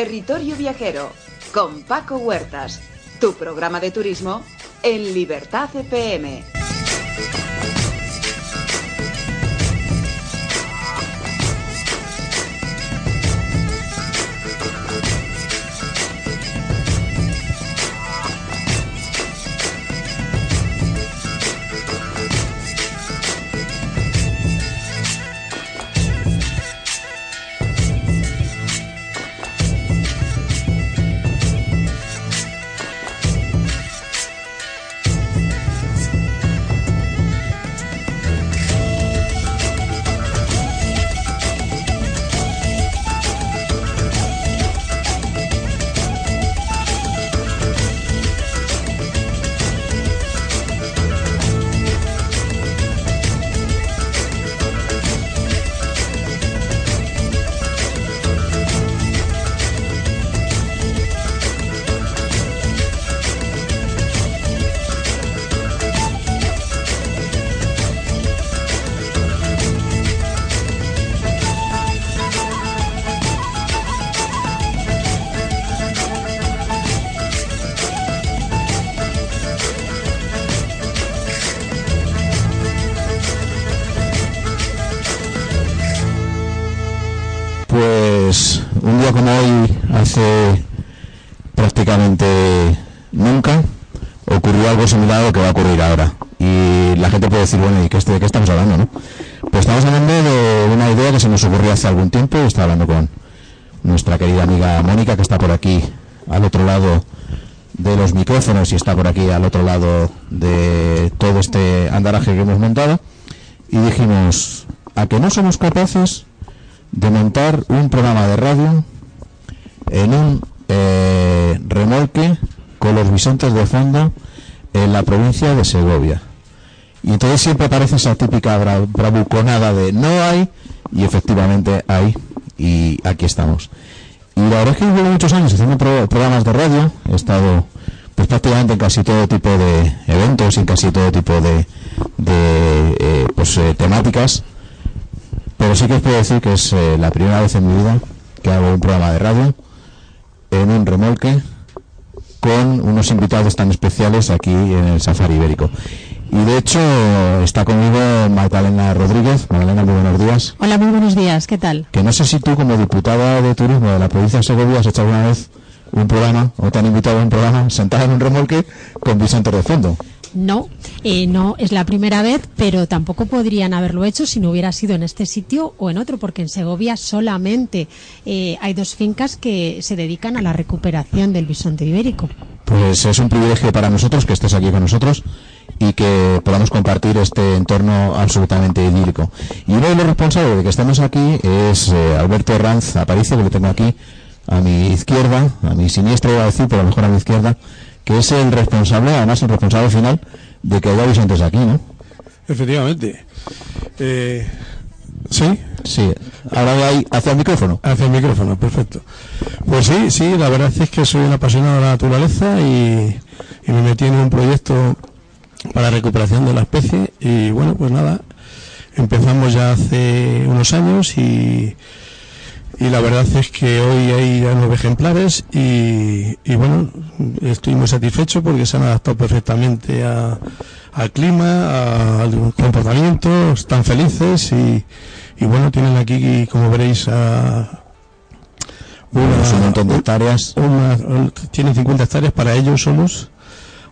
Territorio Viajero con Paco Huertas, tu programa de turismo en Libertad FM. Nos hace algún tiempo. Estaba hablando con nuestra querida amiga Mónica, que está por aquí al otro lado de los micrófonos y está por aquí al otro lado de todo este andaraje que hemos montado. Y dijimos, ¿a que no somos capaces de montar un programa de radio en un eh, remolque con los bisontes de fondo en la provincia de Segovia. Y entonces siempre aparece esa típica bra bravuconada de no hay, y efectivamente hay, y aquí estamos. Y la verdad es que llevo muchos años haciendo pro programas de radio, he estado pues prácticamente en casi todo tipo de eventos y en casi todo tipo de, de eh, pues, eh, temáticas pero sí que os puedo decir que es eh, la primera vez en mi vida que hago un programa de radio en un remolque con unos invitados tan especiales aquí en el Safari Ibérico. Y de hecho está conmigo Magdalena Rodríguez. Magdalena, muy buenos días. Hola, muy buenos días. ¿Qué tal? Que no sé si tú como diputada de turismo de la provincia de Segovia has hecho alguna vez un programa o te han invitado a un programa sentada en un remolque con Vicente de fondo. No, eh, no es la primera vez, pero tampoco podrían haberlo hecho si no hubiera sido en este sitio o en otro, porque en Segovia solamente eh, hay dos fincas que se dedican a la recuperación del bisonte ibérico. Pues es un privilegio para nosotros que estés aquí con nosotros y que podamos compartir este entorno absolutamente idílico. Y uno de los responsables de que estemos aquí es eh, Alberto Ranz Aparicio, que lo tengo aquí a mi izquierda, a mi siniestra iba a decir, pero a lo mejor a mi izquierda, que es el responsable, además el responsable final, de que haya bisontes aquí, ¿no? Efectivamente. Eh, ¿Sí? Sí. Ahora hay hacia el micrófono. Hacia el micrófono, perfecto. Pues sí, sí, la verdad es que soy un apasionado de la naturaleza y, y me metí en un proyecto para recuperación de la especie y bueno, pues nada, empezamos ya hace unos años y y la verdad es que hoy hay ya nueve ejemplares y, y bueno, estoy muy satisfecho porque se han adaptado perfectamente a, al clima, a- al comportamiento, están felices y, y bueno, tienen aquí, como veréis, a Pues un montón de hectáreas. una- tienen 50 hectáreas para ellos solos,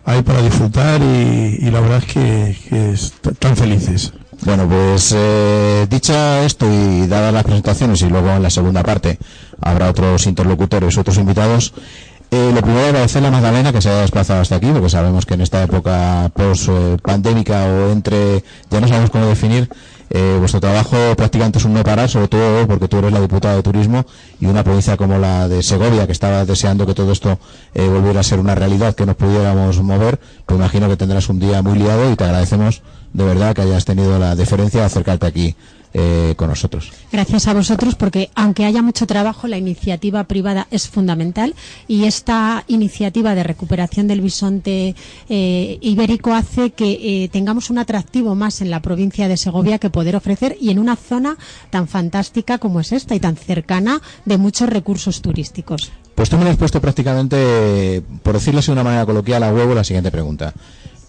hay para disfrutar y, y la verdad es que, que están felices. Bueno, pues eh, dicha esto y dadas las presentaciones y luego en la segunda parte habrá otros interlocutores, otros invitados. Eh, lo primero agradecerle a Magdalena que se haya desplazado hasta aquí, porque sabemos que en esta época post pandémica o entre, ya no sabemos cómo definir, eh, vuestro trabajo prácticamente es un no parar, sobre todo porque tú eres la diputada de turismo y una provincia como la de Segovia, que estaba deseando que todo esto eh, volviera a ser una realidad, que nos pudiéramos mover, pues imagino que tendrás un día muy liado y te agradecemos de verdad que hayas tenido la deferencia de acercarte aquí eh, con nosotros. Gracias a vosotros porque aunque haya mucho trabajo, la iniciativa privada es fundamental y esta iniciativa de recuperación del bisonte eh, ibérico hace que eh, tengamos un atractivo más en la provincia de Segovia que poder ofrecer y en una zona tan fantástica como es esta y tan cercana de muchos recursos turísticos. Pues tú me has puesto prácticamente, por decirlo de una manera coloquial, a huevo la siguiente pregunta.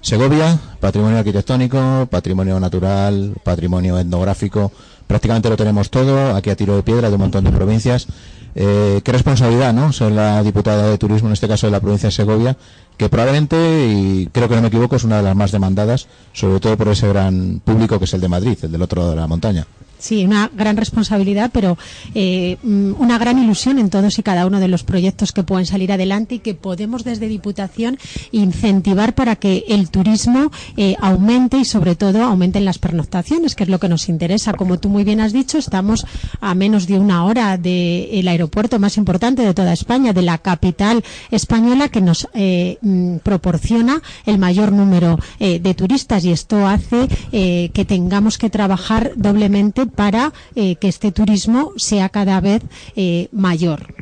Segovia, patrimonio arquitectónico, patrimonio natural, patrimonio etnográfico, prácticamente lo tenemos todo, aquí a tiro de piedra de un montón de provincias. Eh, qué responsabilidad, ¿no? Ser la diputada de turismo, en este caso de la provincia de Segovia, que probablemente, y creo que no me equivoco, es una de las más demandadas, sobre todo por ese gran público que es el de Madrid, el del otro lado de la montaña. Sí, una gran responsabilidad, pero eh, mm, una gran ilusión en todos y cada uno de los proyectos que pueden salir adelante y que podemos desde Diputación incentivar para que el turismo eh, aumente y sobre todo aumenten las pernoctaciones, que es lo que nos interesa. Como tú muy bien has dicho, estamos a menos de una hora del aeropuerto más importante de toda España, de la capital española, que nos eh, mm, proporciona el mayor número de turistas y esto hace que tengamos que trabajar doblemente para eh, que este turismo sea cada vez eh, mayor.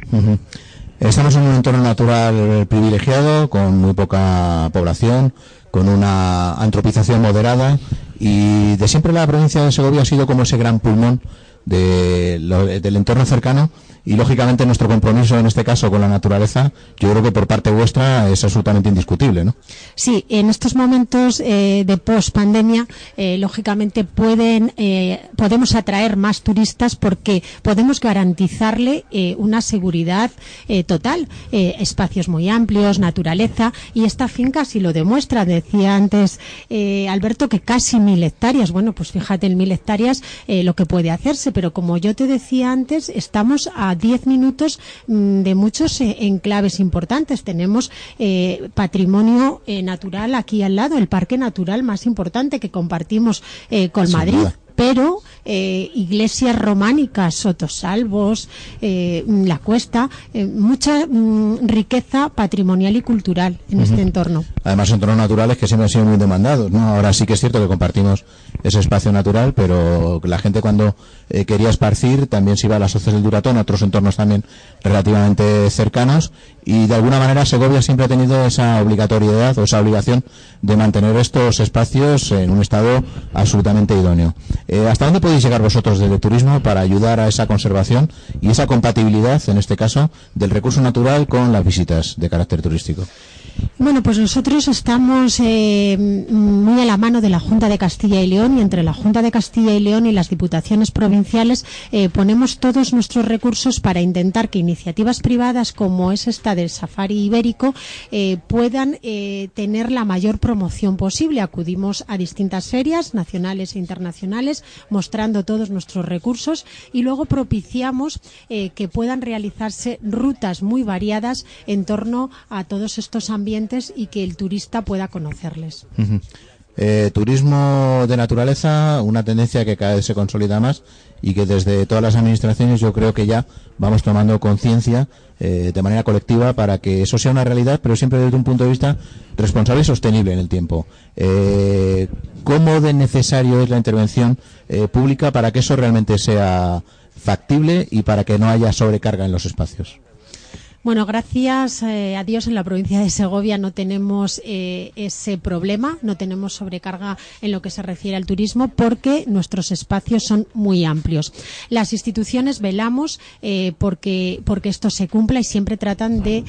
Estamos en un entorno natural privilegiado, con muy poca población, con una antropización moderada y de siempre la provincia de Segovia ha sido como ese gran pulmón del entorno cercano y lógicamente nuestro compromiso en este caso con la naturaleza, yo creo que por parte vuestra es absolutamente indiscutible, ¿no? Sí, en estos momentos eh, de post pandemia, eh, lógicamente pueden eh, podemos atraer más turistas porque podemos garantizarle una seguridad total, espacios muy amplios, naturaleza y esta finca si lo demuestra. Decía antes Alberto que casi mil hectáreas. Bueno, pues fíjate en mil hectáreas lo que puede hacerse, pero como yo te decía antes, estamos a 10 minutos mm, de muchos eh, enclaves importantes. Tenemos eh, patrimonio eh, natural aquí al lado, el parque natural más importante que compartimos con Madrid pero eh, iglesias románicas, Sotosalvos, eh, La Cuesta, eh, mucha mm, riqueza patrimonial y cultural en este entorno. Además, entornos naturales que siempre han sido muy demandados. ¿no? Ahora sí que es cierto que compartimos ese espacio natural, pero la gente cuando quería esparcir también se iba a las hoces del Duratón, a otros entornos también relativamente cercanos, y de alguna manera Segovia siempre ha tenido esa obligatoriedad o esa obligación de mantener estos espacios en un estado absolutamente idóneo. Eh, ¿Hasta dónde podéis llegar vosotros desde turismo para ayudar a esa conservación y esa compatibilidad, en este caso, del recurso natural con las visitas de carácter turístico? Bueno, pues nosotros estamos eh, muy a la mano de la Junta de Castilla y León y entre la Junta de Castilla y León y las diputaciones provinciales eh, ponemos todos nuestros recursos para intentar que iniciativas privadas como es esta del Safari Ibérico eh, puedan tener la mayor promoción posible. Acudimos a distintas ferias nacionales e internacionales mostrando todos nuestros recursos y luego propiciamos que puedan realizarse rutas muy variadas en torno a todos estos ámbitos y que el turista pueda conocerles. Eh, turismo de naturaleza, una tendencia que cada vez se consolida más y que desde todas las administraciones yo creo que ya vamos tomando conciencia eh, de manera colectiva para que eso sea una realidad, pero siempre desde un punto de vista responsable y sostenible en el tiempo. Eh, ¿Cómo de necesario es la intervención pública para que eso realmente sea factible y para que no haya sobrecarga en los espacios? Bueno, gracias eh, a Dios en la provincia de Segovia no tenemos eh, ese problema, no tenemos sobrecarga en lo que se refiere al turismo porque nuestros espacios son muy amplios. Las instituciones velamos eh, porque, porque esto se cumpla y siempre tratan de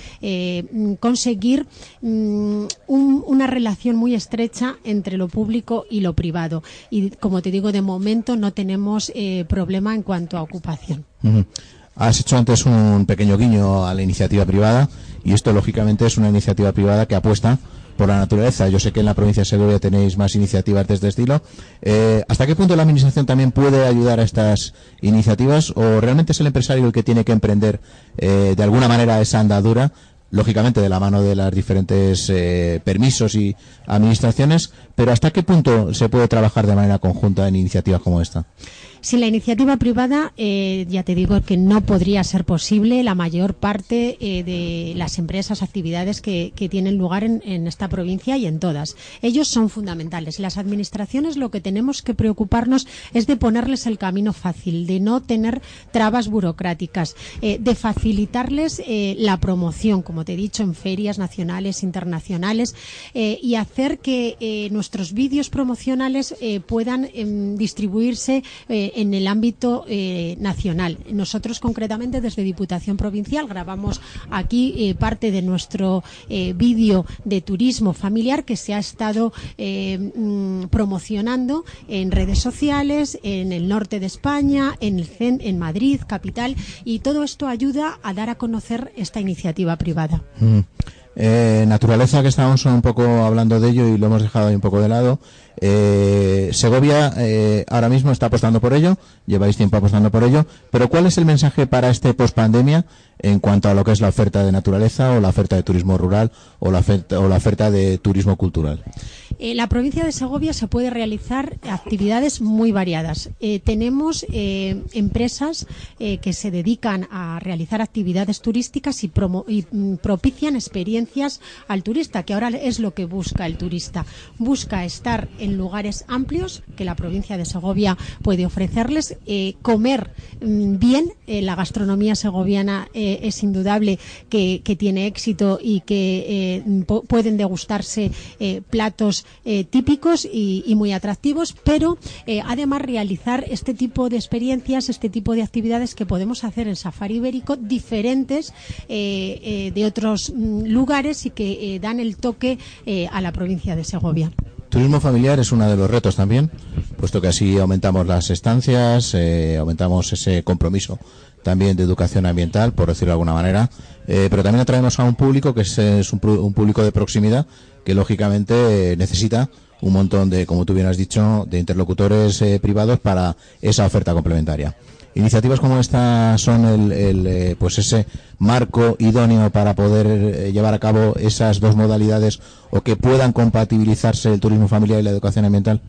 conseguir mm, una relación muy estrecha entre lo público y lo privado. Y como te digo, de momento no tenemos problema en cuanto a ocupación. Has hecho antes un pequeño guiño a la iniciativa privada y esto lógicamente es una iniciativa privada que apuesta por la naturaleza. Yo sé que en la provincia de Segovia tenéis más iniciativas de este estilo. Eh, ¿Hasta qué punto la administración también puede ayudar a estas iniciativas o realmente es el empresario el que tiene que emprender eh, de alguna manera esa andadura lógicamente de la mano de las diferentes eh, permisos y administraciones, pero ¿hasta qué punto se puede trabajar de manera conjunta en iniciativas como esta? Sin la iniciativa privada, eh, ya te digo que no podría ser posible la mayor parte eh, de las empresas, actividades que, tienen lugar en, esta provincia y en todas. Ellos son fundamentales. Las administraciones lo que tenemos que preocuparnos es de ponerles el camino fácil, de no tener trabas burocráticas, eh, de facilitarles la promoción, como te he dicho, en ferias nacionales, internacionales, y hacer que nuestros vídeos promocionales puedan em, distribuirse en el ámbito eh, nacional. Nosotros concretamente desde Diputación Provincial grabamos aquí eh, parte de nuestro eh, vídeo de turismo familiar que se ha estado mm, promocionando en redes sociales, en el norte de España, en, el, en Madrid, capital, y todo esto ayuda a dar a conocer esta iniciativa privada. Mm. naturaleza, que estábamos un poco hablando de ello y lo hemos dejado ahí un poco de lado. Eh, Segovia eh, ahora mismo está apostando por ello, lleváis tiempo apostando por ello, pero ¿cuál es el mensaje para este post-pandemia en cuanto a lo que es la oferta de naturaleza o la oferta de turismo rural o la oferta, de turismo cultural? En la provincia de Segovia se puede realizar actividades muy variadas. Eh, tenemos eh, empresas que se dedican a realizar actividades turísticas y, y mm, propician experiencias al turista, que ahora es lo que busca el turista. Busca estar en lugares amplios que la provincia de Segovia puede ofrecerles. Eh, comer mm, bien, eh, la gastronomía segoviana eh, es indudable que, tiene éxito y que pueden degustarse platos típicos y, muy atractivos, pero además realizar este tipo de experiencias, este tipo de actividades que podemos hacer en Safari Ibérico diferentes de otros mm, lugares y que dan el toque a la provincia de Segovia. Turismo familiar es uno de los retos también, puesto que así aumentamos las estancias, eh, aumentamos ese compromiso también de educación ambiental, por decirlo de alguna manera, eh, pero también atraemos a un público que es, un, público de proximidad que lógicamente necesita un montón de, como tú bien has dicho, de interlocutores eh, privados para esa oferta complementaria. Iniciativas como esta son el, eh, pues ese marco idóneo para poder llevar a cabo esas dos modalidades o que puedan compatibilizarse el turismo familiar y la educación ambiental.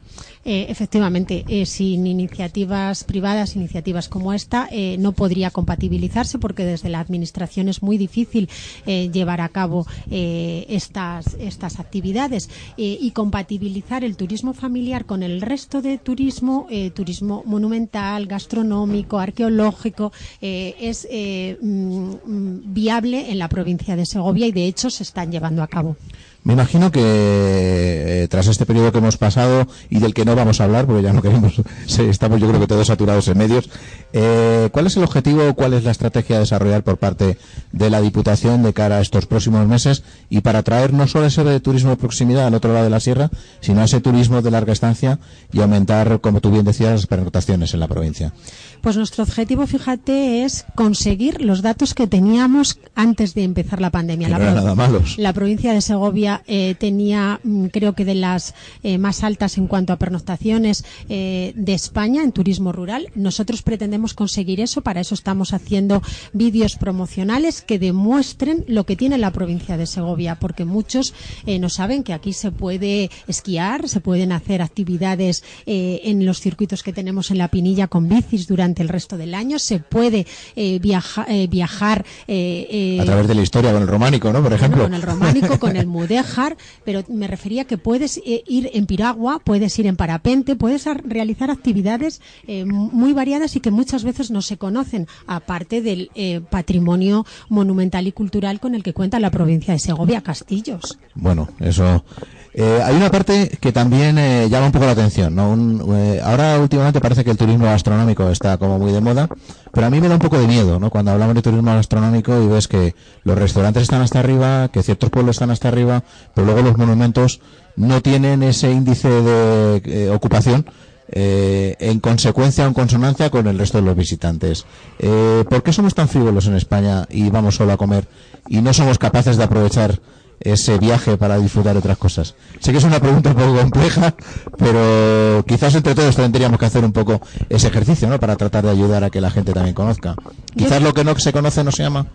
Eh, efectivamente, eh, sin iniciativas privadas, iniciativas como esta, eh, no podría compatibilizarse porque desde la Administración es muy difícil llevar a cabo estas, estas actividades y compatibilizar el turismo familiar con el resto de turismo, turismo monumental, gastronómico, arqueológico, es mm, mm, viable en la provincia de Segovia y de hecho se están llevando a cabo. Me imagino que eh, tras este periodo que hemos pasado y del que no vamos a hablar, porque ya no queremos, estamos yo creo que todos saturados en medios, eh, ¿cuál es el objetivo, cuál es la estrategia a desarrollar por parte de la Diputación de cara a estos próximos meses y para traer no solo ese turismo de proximidad al otro lado de la sierra, sino ese turismo de larga estancia y aumentar, como tú bien decías, las pernoctaciones en la provincia? Pues nuestro objetivo, fíjate, es conseguir los datos que teníamos antes de empezar la pandemia. la, nada malos. la provincia de Segovia eh, tenía, mm, creo que de las eh, más altas en cuanto a pernoctaciones eh, de España en turismo rural. Nosotros pretendemos conseguir eso. Para eso estamos haciendo vídeos promocionales que demuestren lo que tiene la provincia de Segovia, porque muchos no saben que aquí se puede esquiar, se pueden hacer actividades en los circuitos que tenemos en la Pinilla con bicis durante el resto del año. Se puede eh, eh, viajar. Eh, a través de la historia con el románico, ¿no? Por ejemplo. con el románico, con el mudéjar, pero me refería que puedes ir en piragua, puedes ir en parapente, puedes realizar actividades muy variadas y que muchas veces no se conocen, aparte del patrimonio monumental y cultural con el que cuenta la provincia de Segovia, Castillos. Bueno, eso eh, hay una parte que también eh, llama un poco la atención. ¿no? Eh, ahora últimamente parece que el turismo gastronómico está como muy de moda, pero a mí me da un poco de miedo ¿no? cuando hablamos de turismo gastronómico y ves que los restaurantes están hasta arriba, que ciertos pueblos están hasta arriba, pero luego los monumentos no tienen ese índice de ocupación en consecuencia o en consonancia con el resto de los visitantes. ¿Por qué somos tan frívolos en España y vamos solo a comer y no somos capaces de aprovechar ese viaje para disfrutar otras cosas? Sé que es una pregunta un poco compleja, pero quizás entre todos tendríamos que hacer un poco ese ejercicio, ¿no? Para tratar de ayudar a que la gente también conozca. Quizás lo que no se conoce no se llama.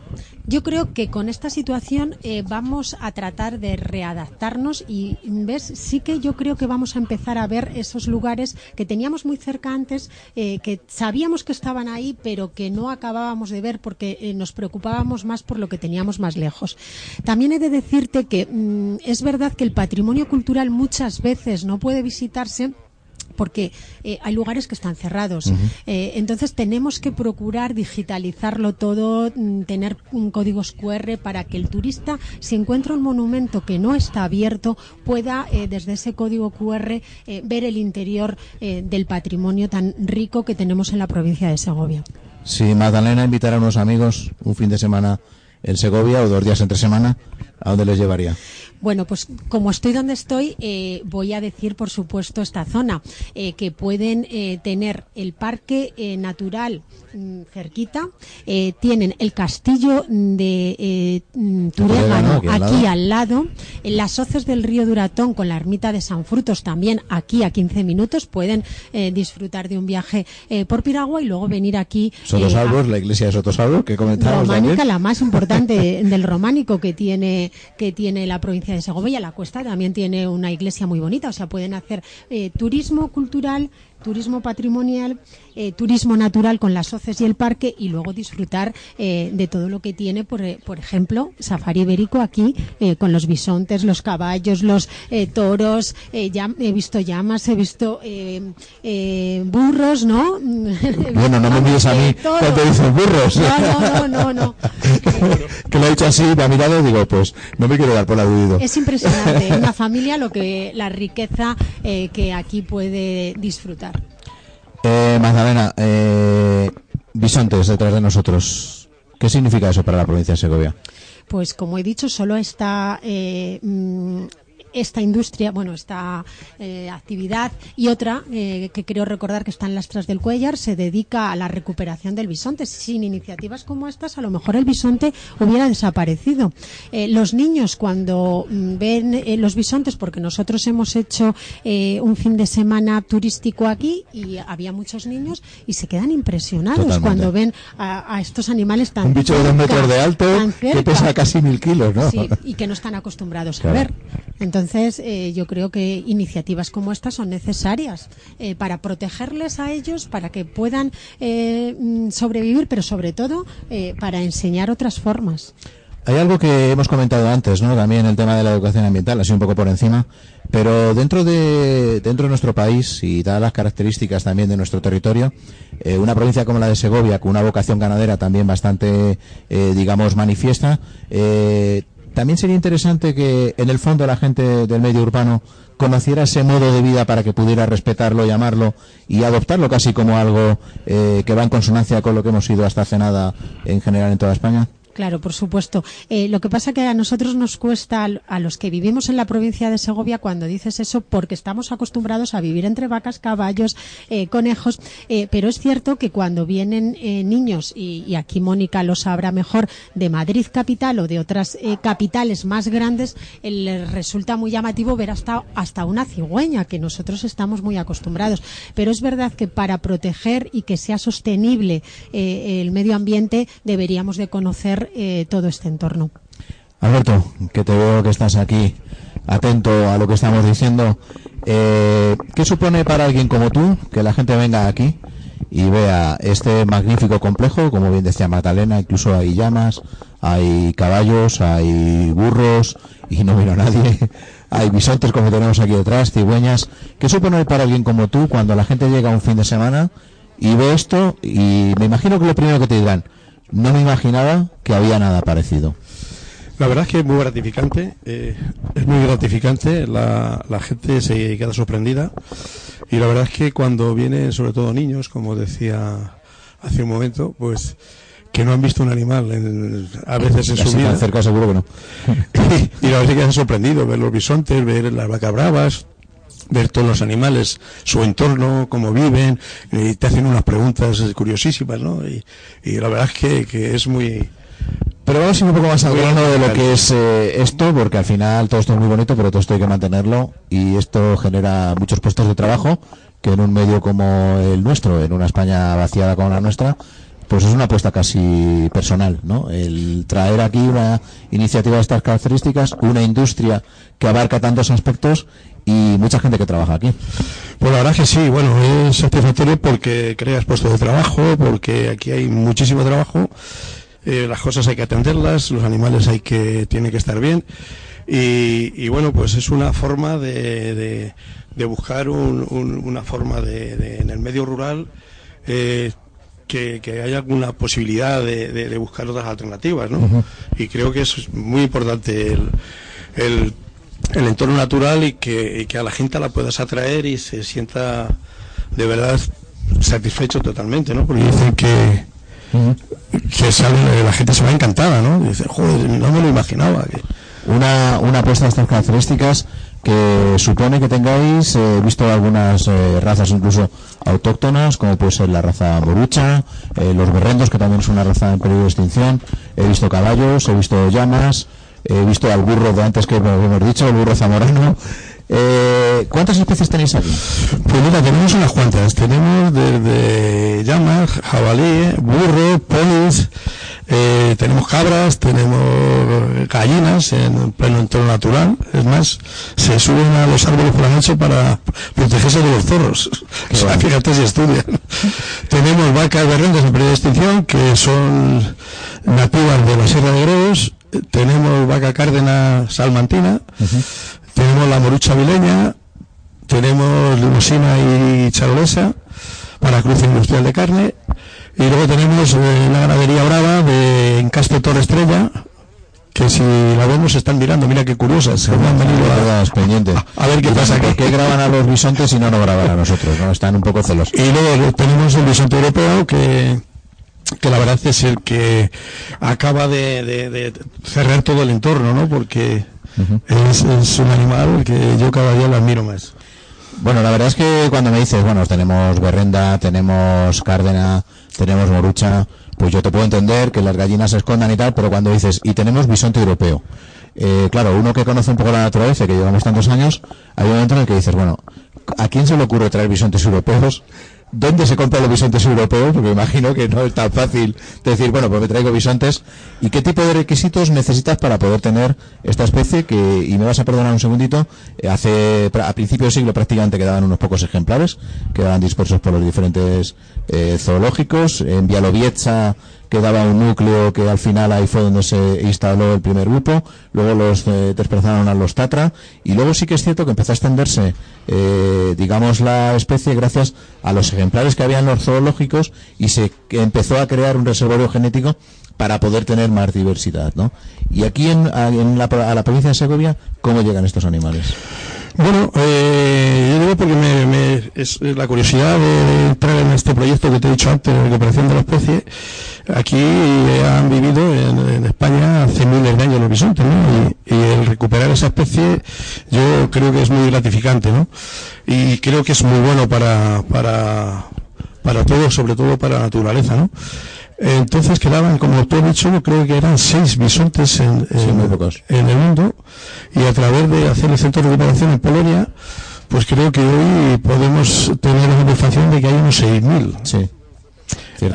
Yo creo que con esta situación eh, vamos a tratar de readaptarnos y ves sí que yo creo que vamos a empezar a ver esos lugares que teníamos muy cerca antes, eh, que sabíamos que estaban ahí, pero que no acabábamos de ver porque eh, nos preocupábamos más por lo que teníamos más lejos. También he de decirte que mm, es verdad que el patrimonio cultural muchas veces no puede visitarse porque eh, hay lugares que están cerrados. Eh, entonces tenemos que procurar digitalizarlo todo, mm, tener un códigos QR para que el turista, si encuentra un monumento que no está abierto, pueda eh, desde ese código QR ver el interior del patrimonio tan rico que tenemos en la provincia de Segovia. Si Magdalena invitara a unos amigos un fin de semana en Segovia o dos días entre semana, ¿a dónde les llevaría? Bueno, pues como estoy donde estoy, eh, voy a decir, por supuesto, esta zona, eh, que pueden eh, tener el parque natural mm, cerquita, tienen el castillo de mm, Turégano aquí, al lado, en las hoces del río Duratón con la ermita de San Frutos también aquí a 15 minutos, pueden disfrutar de un viaje por Piragua y luego venir aquí. Sotosalvos, la iglesia de Sotosalvos, que comentábamos Románica, la más importante del románico que tiene, que tiene la provincia Segovia, la Cuesta también tiene una iglesia muy bonita, o sea, pueden hacer eh, turismo cultural turismo patrimonial, eh, turismo natural con las hoces y el parque y luego disfrutar eh, de todo lo que tiene, por, eh, por ejemplo, Safari Ibérico aquí con los bisontes, los caballos, los toros, ya, he visto llamas, he visto burros, ¿no? Bueno, no me mires a mí cuando dices burros. No, no, no, no. que lo he dicho así, me ha mirado y digo, pues no me quiero dar por aludido. Es impresionante, una familia lo que la riqueza que aquí puede disfrutar. Eh, Magdalena, eh, bisontes detrás de nosotros. ¿Qué significa eso para la provincia de Segovia? Pues como he dicho, solo está eh, mm, esta industria, bueno, esta eh, actividad y otra eh, que creo recordar que está en las tras del Cuellar se dedica a la recuperación del bisonte. Sin iniciativas como estas, a lo mejor el bisonte hubiera desaparecido. Eh, los niños cuando mm, ven los bisontes, porque nosotros hemos hecho un fin de semana turístico aquí y había muchos niños y se quedan impresionados cuando ven a, estos animales tan un bicho de dos metros de alto que pesa casi mil kilos, ¿no? Sí, y que no están acostumbrados a ver. Entonces entonces, eh, yo creo que iniciativas como estas son necesarias eh, para protegerles a ellos, para que puedan eh, mm, sobrevivir, pero sobre todo para enseñar otras formas. Hay algo que hemos comentado antes, ¿no? También el tema de la educación ambiental, así un poco por encima, pero dentro de dentro de nuestro país y dadas las características también de nuestro territorio, una provincia como la de Segovia, con una vocación ganadera también bastante, digamos, manifiesta, también sería interesante que en el fondo la gente del medio urbano conociera ese modo de vida para que pudiera respetarlo, llamarlo y adoptarlo casi como algo eh, que va en consonancia con lo que hemos sido hasta hace nada en general en toda España. Claro, por supuesto. Eh, lo que pasa que a nosotros nos cuesta, a los que vivimos en la provincia de Segovia, cuando dices eso, porque estamos acostumbrados a vivir entre vacas, caballos, eh, conejos, eh, pero es cierto que cuando vienen niños, y, aquí Mónica lo sabrá mejor, de Madrid capital o de otras capitales más grandes, les resulta muy llamativo ver hasta, hasta una cigüeña, que nosotros estamos muy acostumbrados. Pero es verdad que para proteger y que sea sostenible el medio ambiente, deberíamos de conocer eh, todo este entorno. Alberto, que te veo que estás aquí atento a lo que estamos diciendo. Eh, ¿Qué supone para alguien como tú que la gente venga aquí y vea este magnífico complejo? Como bien decía Magdalena, incluso hay llamas, hay caballos, hay burros y no vino nadie. Hay bisontes como tenemos aquí detrás, cigüeñas. ¿Qué supone para alguien como tú cuando la gente llega un fin de semana y ve esto y me imagino que lo primero que te dirán, no me imaginaba que había nada parecido. La verdad es que es muy gratificante, eh, es muy gratificante, la, la, gente se queda sorprendida y la verdad es que cuando vienen sobre todo niños, como decía hace un momento, pues que no han visto un animal a veces en su vida. cerca seguro que no. y, la verdad es que quedan sorprendidos, ver los bisontes, ver las vacas bravas, ver todos los animales, su entorno, cómo viven, y te hacen unas preguntas curiosísimas, ¿no? Y, la verdad es que, es muy... Pero vamos a ir un poco más al grano de lo que es eh, esto, porque al final todo esto es muy bonito, pero todo esto hay que mantenerlo y esto genera muchos puestos de trabajo que en un medio como el nuestro, en una España vaciada como la nuestra, pues es una apuesta casi personal, ¿no? El traer aquí una iniciativa de estas características, una industria que abarca tantos aspectos y mucha gente que trabaja aquí. Pues la verdad que sí, bueno, es satisfactorio porque creas puestos de trabajo, porque aquí hay muchísimo trabajo, eh, las cosas hay que atenderlas, los animales hay que, tienen que estar bien y, bueno, pues es una forma de, buscar una forma de, en el medio rural eh, que, que, haya alguna posibilidad de, buscar otras alternativas, ¿no? Y creo que es muy importante el, el, el entorno natural y que, y que, a la gente la puedas atraer y se sienta de verdad satisfecho totalmente, ¿no? Porque dicen que, que la gente se va encantada, ¿no? Dice, joder, no me lo imaginaba. Que... Una, una apuesta de estas características que supone que tengáis, he visto algunas eh, razas incluso autóctonas, como puede ser la raza morucha, eh, los berrendos, que también es una raza en peligro de extinción, he visto caballos, he visto llamas, he visto al burro de antes que hemos dicho, el burro zamorano, eh, ¿Cuántas especies tenéis aquí? Pues mira, tenemos unas cuantas. Tenemos desde llamas, jabalí, burro, ponis, eh, tenemos cabras, tenemos gallinas en pleno entorno natural. Es más, se suben a los árboles por la noche para protegerse de los zorros. O sea, fíjate si estudian. tenemos vacas berrendas en periodo de extinción que son nativas de la Sierra de Gredos. Tenemos vaca cárdena salmantina. Tenemos la morucha vileña, tenemos limosina y charolesa para cruce industrial de carne y luego tenemos eh, la ganadería brava de Encaste Torre Estrella que si la vemos están mirando, mira qué curiosas, se han venido a, a, ver qué pasa. ¿Por qué graban a los bisontes y no nos graban a nosotros? ¿no? Están un poco celos. Y luego tenemos el bisonte europeo que que la verdad es el que acaba de, de cerrar todo el entorno, ¿no? Porque es, un animal que yo cada día lo admiro más. Bueno, la verdad es que cuando me dices, bueno, tenemos berrenda, tenemos cárdena, tenemos morucha, pues yo te puedo entender que las gallinas se escondan y tal, pero cuando dices, y tenemos bisonte europeo, eh, claro, uno que conoce un poco la naturaleza, que llevamos tantos años, hay un momento en el que dices, bueno, ¿a quién se le ocurre traer bisontes europeos dónde se compran los bisontes europeos, porque imagino que no es tan fácil decir, bueno, pues me traigo bisontes, y qué tipo de requisitos necesitas para poder tener esta especie que, y me vas a perdonar un segundito, eh, hace, a principios del siglo prácticamente quedaban unos pocos ejemplares, quedaban dispersos por los diferentes eh, zoológicos, en Bialovietza quedaba un núcleo que al final ahí fue donde se instaló el primer grupo, luego los eh, desplazaron a los Tatra y luego sí que es cierto que empezó a extenderse, eh, digamos, la especie gracias a los ejemplares que había en los zoológicos y se empezó a crear un reservorio genético para poder tener más diversidad, ¿no? Y aquí en, la, a la provincia de Segovia, ¿cómo llegan estos animales? Bueno, eh, yo digo porque me, es la curiosidad de, entrar en este proyecto que te he dicho antes, de recuperación de la especie. Aquí han vivido en, España hace miles de años los bisontes, ¿no? Y, el recuperar esa especie yo creo que es muy gratificante, ¿no? Y creo que es muy bueno para, para, para todos, sobre todo para la naturaleza, ¿no? Entonces quedaban, como tú has dicho, creo que eran seis bisontes en, en, el mundo y a través de hacer el centro de recuperación en Polonia, pues creo que hoy podemos tener la satisfacción de que hay unos 6.000. Sí.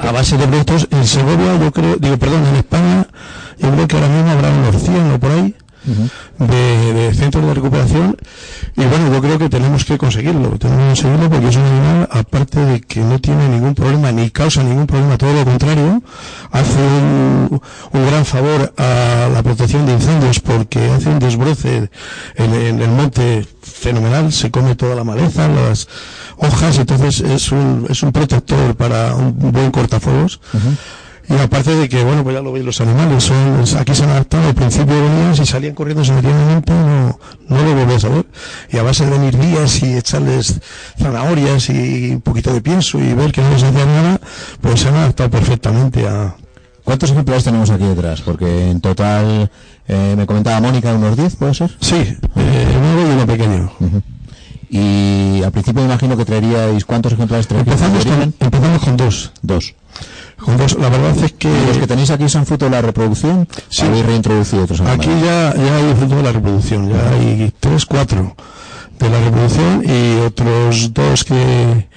A base de proyectos en Segovia, yo creo, digo, perdón, en España, yo creo que ahora mismo habrá unos 100 o por ahí de, centros de recuperación. Y bueno yo creo que tenemos que conseguirlo tenemos que conseguirlo porque es un animal aparte de que no tiene ningún problema ni causa ningún problema todo lo contrario hace un, gran favor a la protección de incendios porque hace un desbroce en, el monte fenomenal se come toda la maleza las hojas entonces es un, es un protector para un buen cortafuegos y aparte de que, bueno, pues ya lo veis los animales, son, aquí se han adaptado, al principio venían, si salían corriendo simultáneamente, no, no lo volvías a ver. Y a base de venir días y echarles zanahorias y un poquito de pienso y ver que no les hacía nada, pues se han adaptado perfectamente a... ¿Cuántos ejemplares tenemos aquí detrás? Porque en total, eh, me comentaba Mónica, unos 10, ¿puede ser? Sí, eh, uno y uno pequeño. Y al principio me imagino que traeríais, ¿cuántos ejemplares traeríais? Empezamos con, empezamos con dos. Dos la verdad es que... ¿Los que tenéis aquí son fruto de la reproducción? Sí. ¿Habéis reintroducido otros? Aquí ya, ya hay fruto de la reproducción, ya hay tres, cuatro de la reproducción y otros dos que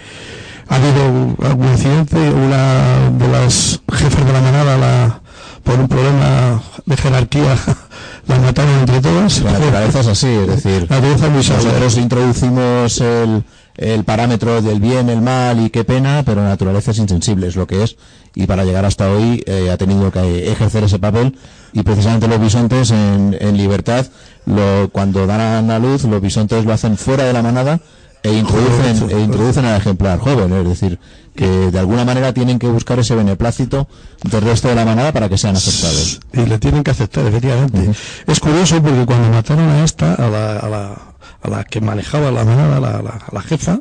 ha habido algún incidente, una de las jefas de la manada la, por un problema de jerarquía la mataron entre todas. La naturaleza es así, es decir, La naturaleza es muy nosotros introducimos el, el parámetro del bien, el mal y qué pena, pero la naturaleza es insensible, es lo que es, y para llegar hasta hoy eh, ha tenido que ejercer ese papel, y precisamente los bisontes en, en libertad, lo, cuando dan a luz, los bisontes lo hacen fuera de la manada e introducen, e introducen al ejemplar joven, es decir, que de alguna manera tienen que buscar ese beneplácito del resto de la manada para que sean aceptados. Y le tienen que aceptar, efectivamente. Es curioso porque cuando mataron a esta, a la, a la, a la que manejaba la manada, la, la, a la jefa,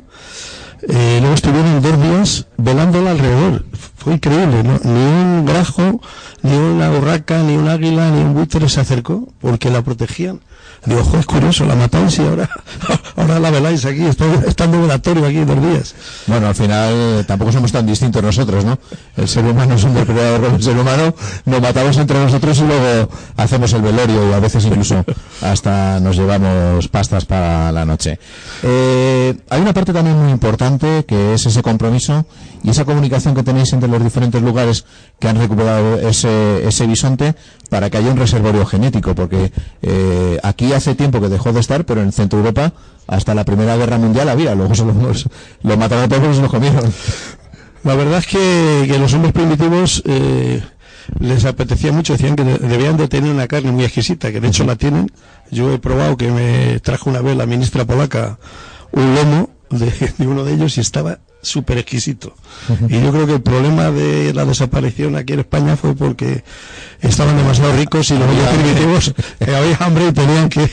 eh, luego estuvieron dos días velándola alrededor. Fue increíble, ¿no? Ni un grajo, ni una urraca, ni un águila, ni un buitre se acercó porque la protegían. Digo, es curioso, la matáis y ahora, ahora la veláis aquí, está en velatorio aquí dos días. Bueno, al final eh, tampoco somos tan distintos nosotros, ¿no? El ser humano es un depredador el ser humano, nos matamos entre nosotros y luego hacemos el velorio y a veces incluso hasta nos llevamos pastas para la noche. Eh, hay una parte también muy importante que es ese compromiso y esa comunicación que tenéis entre los diferentes lugares que han recuperado ese, ese bisonte para que haya un reservorio genético, porque eh, aquí hace tiempo que dejó de estar, pero en Centro Europa hasta la Primera Guerra Mundial había, luego se lo, mataron a todos y se lo comieron. La verdad es que, los hombres primitivos eh, les apetecía mucho, decían que de- debían de tener una carne muy exquisita, que de hecho la tienen. Yo he probado que me trajo una vez la ministra polaca un lomo de uno de ellos y estaba súper exquisito. Y yo creo que el problema de la desaparición aquí en España fue porque estaban demasiado ricos y los hombres primitivos eh, había hambre y tenían que...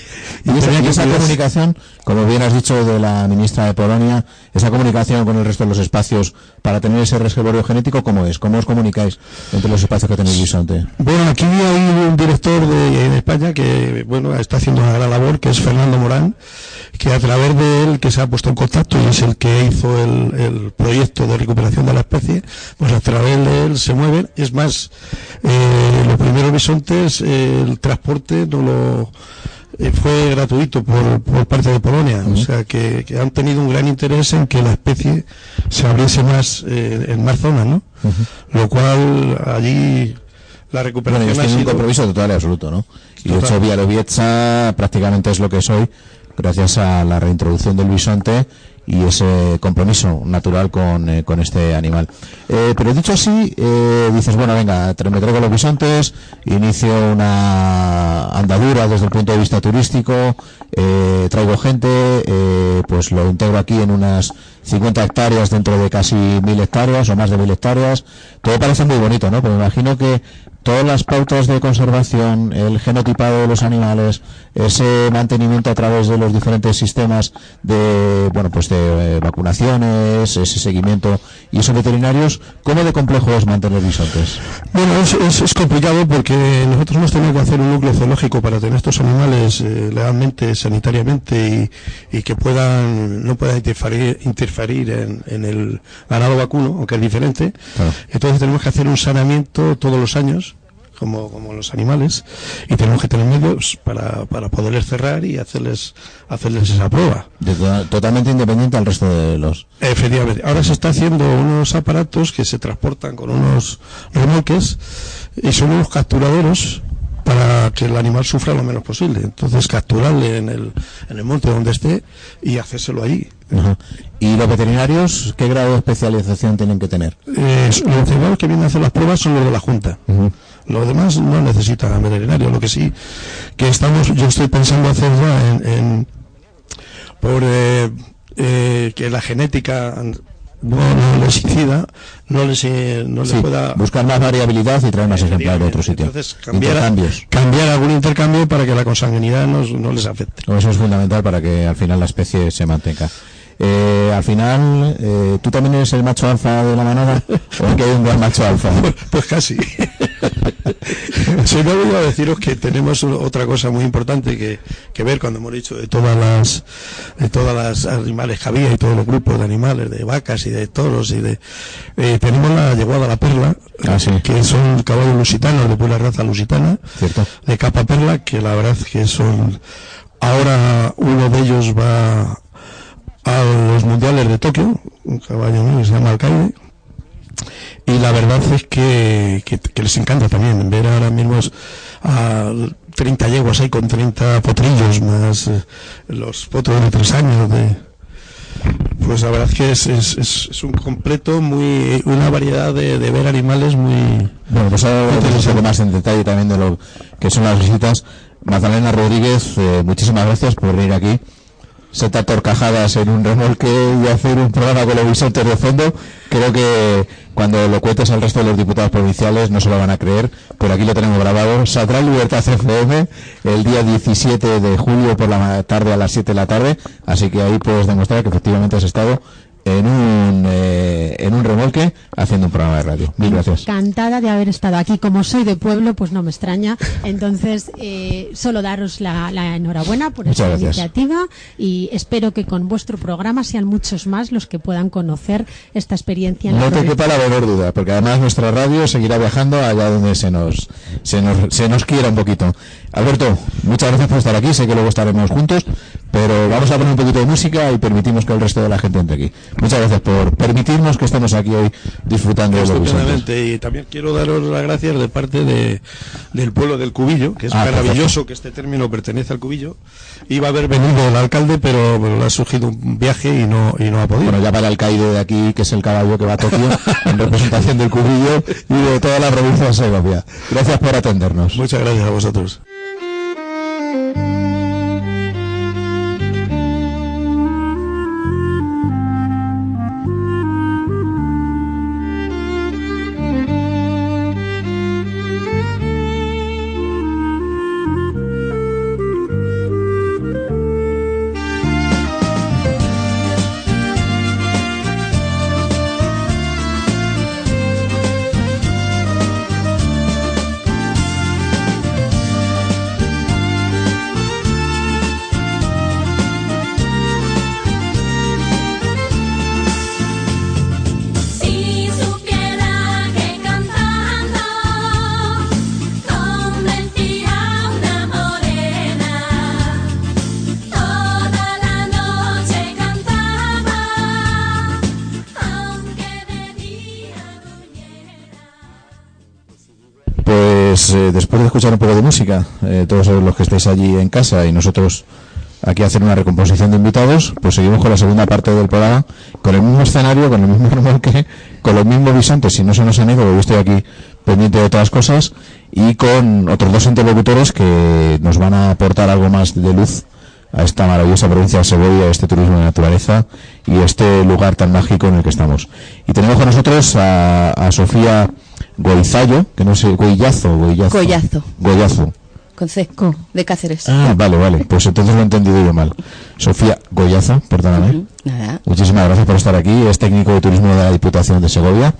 Y tenían que esa comunicación, como bien has dicho de la ministra de Polonia, esa comunicación con el resto de los espacios para tener ese reservorio genético, ¿cómo es? ¿Cómo os comunicáis entre los espacios que tenéis bisonte? Bueno, aquí hay un director de, en España que, bueno, está haciendo una gran labor, que es Fernando Morán, que a través de él, que se ha puesto en contacto y es el que hizo el, el proyecto de recuperación de la especie, pues a través de él se mueven. Es más, eh, los primeros bisontes, eh, el transporte no lo eh, fue gratuito por, por parte de Polonia, o sea que, que han tenido un gran interés en que la especie se abriese más eh, en más zonas, ¿no? Lo cual allí la Bueno, recuperación ellos ha tienen un compromiso total y absoluto, ¿no? Y de hecho, Bialowieza prácticamente es lo que es hoy, gracias a la reintroducción del bisonte y ese compromiso natural con, eh, con este animal. Eh, pero dicho así, eh, dices, bueno, venga, me traigo los bisontes, inicio una andadura desde el punto de vista turístico, eh, traigo gente, eh, pues lo integro aquí en unas 50 hectáreas dentro de casi 1000 hectáreas o más de 1000 hectáreas. Todo parece muy bonito, ¿no? Pero me imagino que todas las pautas de conservación, el genotipado de los animales, ese mantenimiento a través de los diferentes sistemas de, bueno, pues de eh, vacunaciones, ese seguimiento y esos veterinarios, ¿cómo de complejo es mantener bisontes? Bueno, es, complicado porque nosotros hemos tenido que hacer un núcleo zoológico para tener estos animales eh, legalmente, sanitariamente y, y que puedan no puedan interferir, interferir en, en el ganado vacuno, aunque es diferente. Claro. Entonces tenemos que hacer un saneamiento todos los años. Como, como los animales y tenemos que tener medios para, para poderles cerrar y hacerles hacerles esa prueba. De to- totalmente independiente al resto de los... Efectivamente. Ahora se está haciendo unos aparatos que se transportan con unos remolques y son unos capturaderos para que el animal sufra lo menos posible. Entonces capturarle en el, en el monte donde esté y hacérselo allí. Ajá. ¿Y los veterinarios qué grado de especialización tienen que tener? Eh, los veterinarios que vienen a hacer las pruebas son los de la Junta. Los demás no necesitan veterinario. Lo que sí que estamos, yo estoy pensando hacer ya en, en- por eh, eh, que la genética no, no les incida, no les, eh, no les Sí, pueda buscar más variabilidad y traer más ejemplares de otro sitio. Entonces, cambiar, cambiar algún intercambio para que la consanguinidad no, no les afecte. Eso es fundamental para que al final la especie se mantenga. Eh, al final, eh, ¿tú también eres el macho alfa de la manada? ¿O que hay un gran macho alfa? Pues casi. No, voy a deciros que tenemos otra cosa muy importante que, que ver cuando hemos dicho de todas las de todas las animales que había y todos los grupos de animales, de vacas y de toros y de eh, tenemos la yeguada la perla, Ah, sí. que son caballos lusitanos de pura raza lusitana, ¿Cierto? de capa perla, que la verdad que son ahora uno de ellos va a los mundiales de Tokio, un caballo mío que se llama Alcaide. Y la verdad es que, que, les encanta también ver ahora mismo a 30 yeguas ahí con 30 potrillos más eh, los potros de tres años de, pues la verdad es que es, es, es, un completo, muy una variedad de, de ver animales muy... Bueno, pues ahora más en detalle también de lo que son las visitas. Magdalena Rodríguez, eh, muchísimas gracias por venir aquí seta torcajadas en un remolque y hacer un programa con los bisontes de fondo, creo que cuando lo cuentes al resto de los diputados provinciales no se lo van a creer, pero aquí lo tenemos grabado. Saldrá Libertad FM el día 17 de julio por la tarde a las 7 de la tarde, así que ahí puedes demostrar que efectivamente has estado en un, eh, en un remolque haciendo un programa de radio. Mil gracias. Encantada de haber estado aquí. Como soy de pueblo, pues no me extraña. Entonces, eh, solo daros la, enhorabuena por esta iniciativa y espero que con vuestro programa sean muchos más los que puedan conocer esta experiencia. no te quepa la menor duda, porque además nuestra radio seguirá viajando allá donde se nos, se nos, se nos quiera un poquito. Alberto, muchas gracias por estar aquí. Sé que luego estaremos juntos, pero vamos a poner un poquito de música y permitimos que el resto de la gente entre aquí. Muchas gracias por permitirnos que estemos aquí hoy disfrutando de los Y también quiero daros las gracias de parte de, del pueblo del Cubillo, que es ah, maravilloso que este término pertenece al Cubillo. Iba a haber venido el alcalde, pero le ha surgido un viaje y no, y no ha podido. Bueno, ya para el alcaide de aquí, que es el caballo que va a Tokio, en representación del Cubillo y de toda la provincia de Segovia. Gracias por atendernos. Muchas gracias a vosotros. Eh, después de escuchar un poco de música, eh, todos los que estáis allí en casa y nosotros aquí hacer una recomposición de invitados, pues seguimos con la segunda parte del programa, con el mismo escenario, con el mismo remolque, con los mismos bisontes, si no se nos han ido, yo estoy aquí pendiente de otras cosas, y con otros dos interlocutores que nos van a aportar algo más de luz a esta maravillosa provincia de Segovia, a este turismo de naturaleza y este lugar tan mágico en el que estamos. Y tenemos con nosotros a, a Sofía Goizayo, que no sé, Goillazo, Goillazo. Goyazo. Goyazo. Con C, de Cáceres. Ah, vale, vale, pues entonces lo he entendido yo mal. Sofía Goyazo, perdóname. Nada. Muchísimas gracias por estar aquí, es técnico de turismo de la Diputación de Segovia.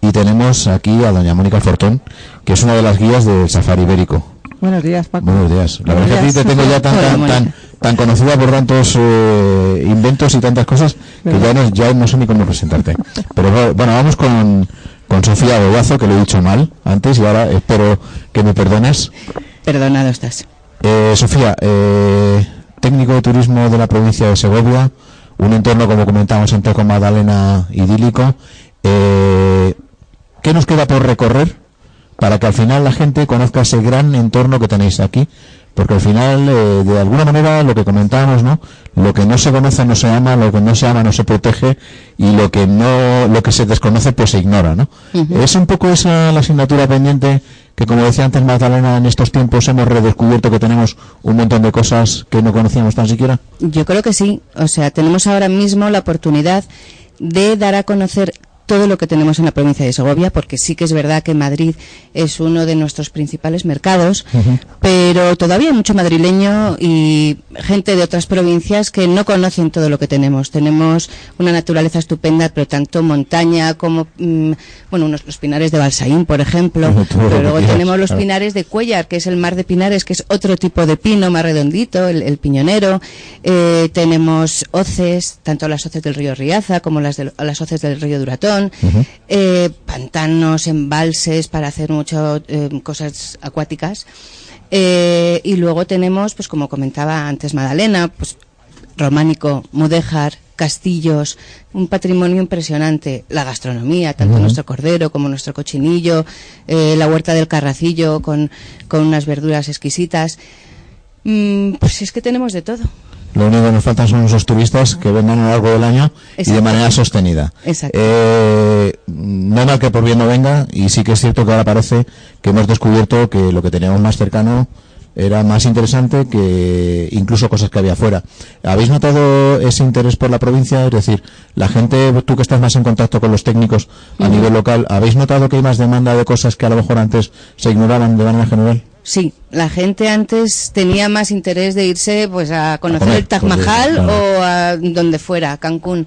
Y tenemos aquí a doña Mónica Fortón, que es una de las guías del Safari Ibérico. Buenos días, Paco. Buenos días. La verdad es que a ti te tengo ya tan, tan, tan, conocida por tantos eh, inventos y tantas cosas que ya no, ya no sé ni cómo presentarte. Pero bueno, vamos con, con Sofía Bobazo, que lo he dicho mal antes y ahora espero que me perdones. Perdonado estás. Eh, Sofía, eh, técnico de turismo de la provincia de Segovia, un entorno, como comentamos, en Toco Magdalena idílico. Eh, ¿Qué nos queda por recorrer para que al final la gente conozca ese gran entorno que tenéis aquí? Porque al final eh, de alguna manera lo que comentábamos no lo que no se conoce no se ama lo que no se ama no se protege y lo que no lo que se desconoce pues se ignora no es un poco esa la asignatura pendiente que como decía antes Magdalena en estos tiempos hemos redescubierto que tenemos un montón de cosas que no conocíamos tan siquiera. Yo creo que sí. O sea tenemos ahora mismo la oportunidad de dar a conocer todo lo que tenemos en la provincia de Segovia, porque sí que es verdad que Madrid es uno de nuestros principales mercados, pero todavía hay mucho madrileño y gente de otras provincias que no conocen todo lo que tenemos. Tenemos una naturaleza estupenda, pero tanto montaña como, mm, bueno, unos, los pinares de Balsaín, por ejemplo, pero luego tenemos los pinares de Cuellar, que es el mar de pinares, que es otro tipo de pino más redondito, el, piñonero. Eh, tenemos hoces, tanto las hoces del río Riaza como las, de, las hoces del río Duratón eh, pantanos, embalses para hacer muchas eh, cosas acuáticas. Eh, y luego tenemos, pues como comentaba antes Madalena, pues románico, mudéjar, castillos, un patrimonio impresionante, la gastronomía, tanto nuestro cordero como nuestro cochinillo, eh, la huerta del carracillo con, con unas verduras exquisitas. Mm, pues es que tenemos de todo. Lo único que nos faltan son esos turistas que vengan a lo largo del año y de manera sostenida. Exacto. Eh, no mal que por bien no venga, y sí que es cierto que ahora parece que hemos descubierto que lo que teníamos más cercano era más interesante que incluso cosas que había fuera. ¿Habéis notado ese interés por la provincia? Es decir, la gente, tú que estás más en contacto con los técnicos a nivel local, ¿habéis notado que hay más demanda de cosas que a lo mejor antes se ignoraban de manera general? Sí, la gente antes tenía más interés de irse pues a conocer el Taj Mahal o a donde fuera, Cancún.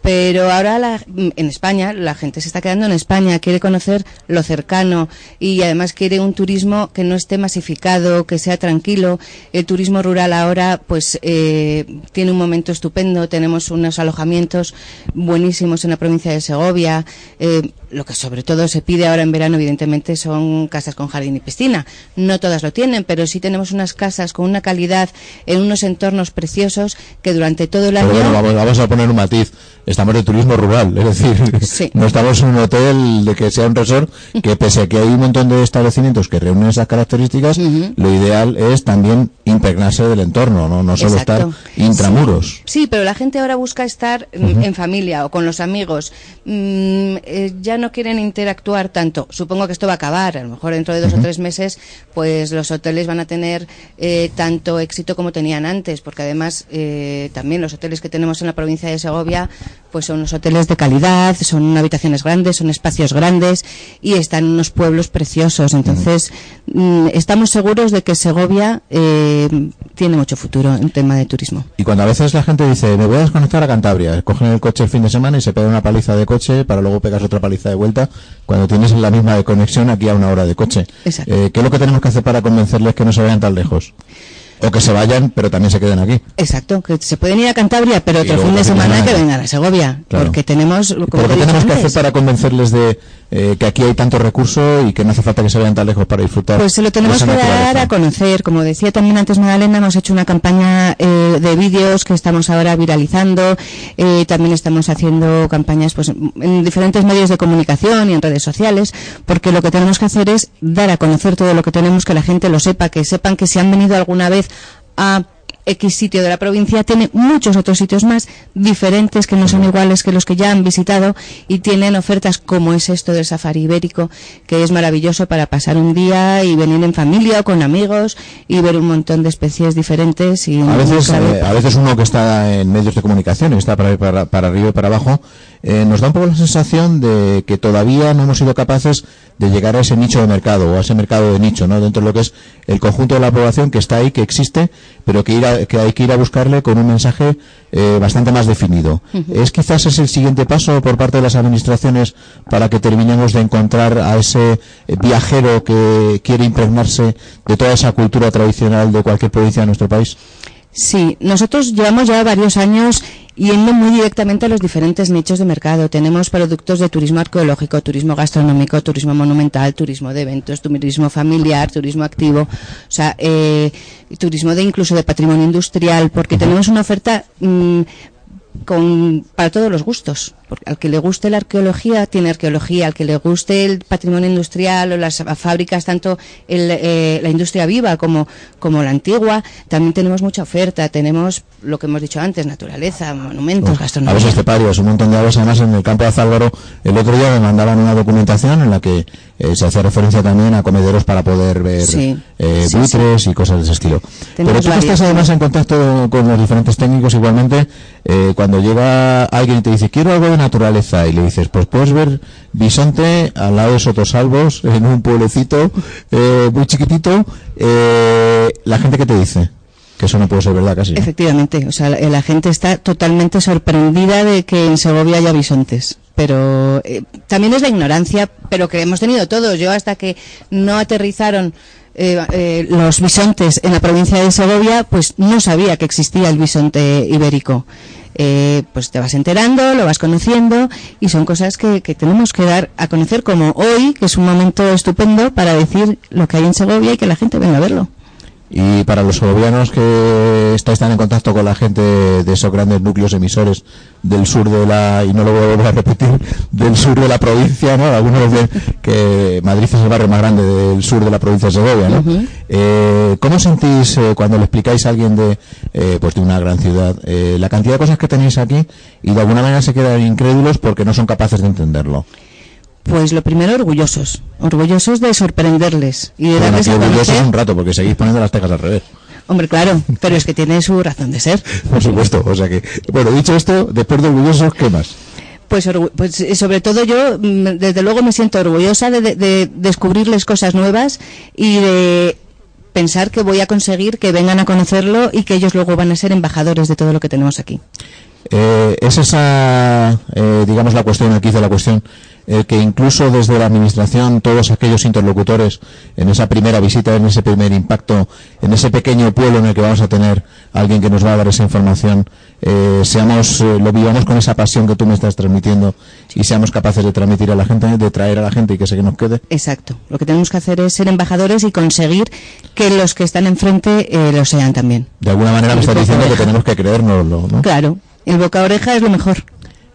Pero ahora la- en España, la gente se está quedando en España, quiere conocer lo cercano y además quiere un turismo que no esté masificado, que sea tranquilo. El turismo rural ahora pues eh, tiene un momento estupendo, tenemos unos alojamientos buenísimos en la provincia de Segovia. eh, lo que sobre todo se pide ahora en verano, evidentemente, son casas con jardín y piscina. No todas lo tienen, pero sí tenemos unas casas con una calidad en unos entornos preciosos que durante todo el año bueno, vamos, vamos a poner un matiz. Estamos de turismo rural, es decir, Sí. no estamos en un hotel de que sea un resort, que pese a que hay un montón de establecimientos que reúnen esas características, lo ideal es también impregnarse del entorno, no, no solo Exacto. estar intramuros. Sí, pero la gente ahora busca estar mm, en familia o con los amigos. Mm, eh, ya no quieren interactuar tanto. Supongo que esto va a acabar. A lo mejor dentro de dos o tres meses, pues los hoteles van a tener eh, tanto éxito como tenían antes, porque además eh, también los hoteles que tenemos en la provincia de Segovia, pues son unos hoteles de calidad, son habitaciones grandes, son espacios grandes y están unos pueblos preciosos. Entonces, mm, estamos seguros de que Segovia eh, tiene mucho futuro en tema de turismo. Y cuando a veces la gente dice, me voy a desconectar a Cantabria, cogen el coche el fin de semana y se pega una paliza de coche para luego pegas otra paliza de vuelta, cuando tienes la misma conexión aquí a una hora de coche. Exacto. Eh, ¿Qué es lo que tenemos que hacer para convencerles que no se vayan tan lejos? O que se vayan, pero también se queden aquí. Exacto, que se pueden ir a Cantabria, pero otro fin de semana que vengan a Segovia, Claro. porque tenemos, como ¿Pero qué tenemos que hacer para convencerles de eh, que aquí hay tanto recurso y que no hace falta que se vayan tan lejos para disfrutar? Pues se lo tenemos que dar a conocer. Como decía también antes Magdalena, hemos hecho una campaña eh, de vídeos que estamos ahora viralizando. Eh, también estamos haciendo campañas pues, en diferentes medios de comunicación y en redes sociales, porque lo que tenemos que hacer es dar a conocer todo lo que tenemos, que la gente lo sepa, que sepan que si han venido alguna vez a X sitio de la provincia, tiene muchos otros sitios más diferentes que no son iguales que los que ya han visitado y tienen ofertas como es esto del safari ibérico, que es maravilloso para pasar un día y venir en familia o con amigos y ver un montón de especies diferentes. Y A veces, eh, a veces uno que está en medios de comunicación y está para, para, para arriba y para abajo, eh, nos da un poco la sensación de que todavía no hemos sido capaces de llegar a ese nicho de mercado o a ese mercado de nicho, ¿no? Dentro de lo que es el conjunto de la población que está ahí, que existe, pero que, ir a- que hay que ir a buscarle con un mensaje eh, bastante más definido. ¿Es quizás ese el siguiente paso por parte de las administraciones para que terminemos de encontrar a ese eh, viajero que quiere impregnarse de toda esa cultura tradicional de cualquier provincia de nuestro país? Sí, nosotros llevamos ya varios años yendo muy directamente a los diferentes nichos de mercado. Tenemos productos de turismo arqueológico, turismo gastronómico, turismo monumental, turismo de eventos, turismo familiar, turismo activo, o sea, eh, turismo de incluso de patrimonio industrial, porque tenemos una oferta mm, con, para todos los gustos. Porque al que le guste la arqueología, tiene arqueología. Al que le guste el patrimonio industrial o las fábricas, tanto el, eh, la industria viva como, como la antigua, también tenemos mucha oferta. Tenemos lo que hemos dicho antes, naturaleza, monumentos, Aves gastronomía. esteparias, un montón de aves. Además, en el campo de Azálvaro, el otro día me mandaban una documentación en la que eh, se hace referencia también a comederos para poder ver Sí, eh, sí, buitres y cosas de ese estilo. Pero tú varias. estás además en contacto con los diferentes técnicos igualmente, eh, cuando llega alguien y te dice, quiero algo de naturaleza, y le dices, pues puedes ver bisonte al lado de Sotosalvos, en un pueblecito eh, muy chiquitito, eh, la gente que te dice, que eso no puede ser verdad casi. Efectivamente, o sea, la, la gente está totalmente sorprendida de que en Segovia haya bisontes. Pero eh, también es la ignorancia, pero que hemos tenido todos. Yo hasta que no aterrizaron eh, eh, los bisontes en la provincia de Segovia, pues no sabía que existía el bisonte ibérico. Eh, pues te vas enterando, lo vas conociendo y son cosas que, que tenemos que dar a conocer como hoy, que es un momento estupendo para decir lo que hay en Segovia y que la gente venga a verlo. Y para los segovianos que estáis tan en contacto con la gente de esos grandes núcleos emisores del sur de la, y no lo voy a volver a repetir, del sur de la provincia, ¿no? Algunos dicen que Madrid es el barrio más grande del sur de la provincia de Segovia, ¿no? Eh, ¿Cómo sentís eh, cuando le explicáis a alguien de, eh, pues de una gran ciudad eh, la cantidad de cosas que tenéis aquí y de alguna manera se quedan incrédulos porque no son capaces de entenderlo? Pues lo primero, orgullosos. Orgullosos de sorprenderles y de Bueno, darles a conocer. un rato porque seguís poniendo las tejas al revés. Hombre, claro, pero es que tiene su razón de ser. Por supuesto, o sea que, bueno, dicho esto, después de orgullosos, ¿qué más? Pues, pues eh, sobre todo yo, mm, desde luego, me siento orgullosa de, de- de descubrirles cosas nuevas y de pensar que voy a conseguir que vengan a conocerlo y que ellos luego van a ser embajadores de todo lo que tenemos aquí. Eh, es esa, eh, digamos, la cuestión, aquí de la cuestión, eh, que incluso desde la Administración, todos aquellos interlocutores, en esa primera visita, en ese primer impacto, en ese pequeño pueblo en el que vamos a tener a alguien que nos va a dar esa información, eh, seamos, eh, lo vivamos con esa pasión que tú me estás transmitiendo y seamos capaces de transmitir a la gente, de traer a la gente y que se que nos quede. Exacto. Lo que tenemos que hacer es ser embajadores y conseguir que los que están enfrente eh, lo sean también. De alguna manera me estás diciendo que tenemos que creérnoslo, ¿no? Claro, el boca a oreja es lo mejor.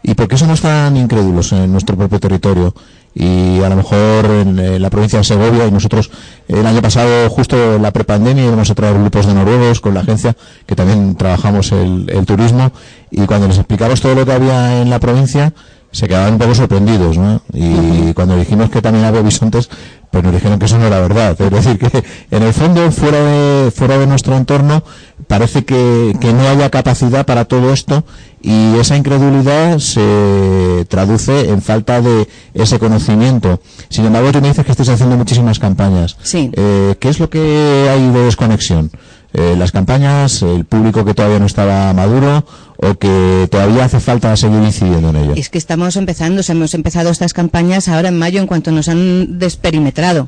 ¿Y por qué somos tan incrédulos en nuestro propio territorio? Y a lo mejor en, eh, la provincia de Segovia y nosotros el año pasado, justo la prepandemia, íbamos a traer grupos de noruegos con la agencia, que también trabajamos el, el turismo, y cuando les explicamos todo lo que había en la provincia, se quedaban un poco sorprendidos, ¿no? Y cuando dijimos que también había bisontes, pues nos dijeron que eso no era verdad. Es decir, que en el fondo, fuera de, fuera de nuestro entorno, parece que, que no haya capacidad para todo esto y esa incredulidad se traduce en falta de ese conocimiento. Sin embargo, tú me dices que estáis haciendo muchísimas campañas. Sí. Eh, ¿Qué es lo que hay de desconexión? Eh, las campañas, el público que todavía no estaba maduro o que todavía hace falta seguir incidiendo en ello. Es que estamos empezando, o sea, hemos empezado estas campañas ahora en mayo en cuanto nos han desperimetrado.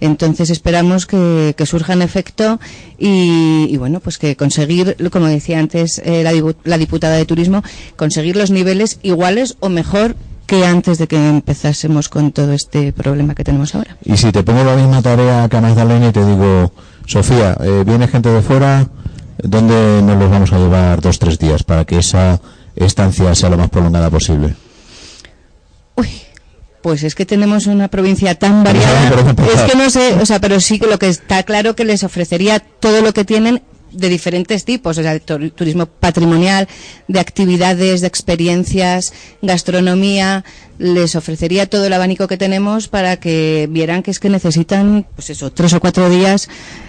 Entonces esperamos que, que surjan efecto y, y, bueno, pues que conseguir, como decía antes eh, la, la diputada de turismo, conseguir los niveles iguales o mejor que antes de que empezásemos con todo este problema que tenemos ahora. Y si te pongo la misma tarea que a Magdalena y te digo, Sofía, eh, viene gente de fuera, ¿dónde nos los vamos a llevar dos, tres días para que esa estancia sea lo más prolongada posible? Uy, pues es que tenemos una provincia tan variada. Es que no sé, o sea, pero sí que lo que está claro que les ofrecería todo lo que tienen de diferentes tipos, o sea, de tu- turismo patrimonial, de actividades, de experiencias, gastronomía, les ofrecería todo el abanico que tenemos para que vieran que es que necesitan, pues eso, tres o cuatro días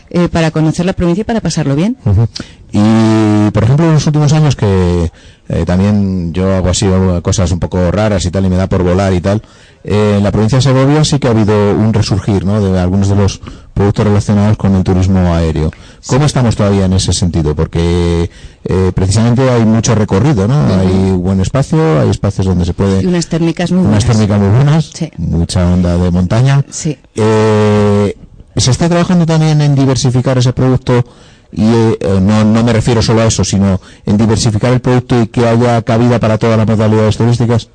eh, para conocer la provincia y para pasarlo bien. Y, por ejemplo, en los últimos años que eh, también yo hago así cosas un poco raras y tal, y me da por volar y tal, eh, en la provincia de Segovia sí que ha habido un resurgir, ¿no?, de algunos de los productos relacionados con el turismo aéreo. ¿Cómo estamos todavía en ese sentido? Porque eh, precisamente hay mucho recorrido, ¿no? Hay buen espacio, hay espacios donde se puede... Y unas térmicas muy unas buenas. térmicas muy buenas, Sí. mucha onda de montaña. Sí. Eh, ¿Se está trabajando también en diversificar ese producto? Y eh, eh, no, no me refiero solo a eso, sino en diversificar el producto y que haya cabida para todas las modalidades turísticas.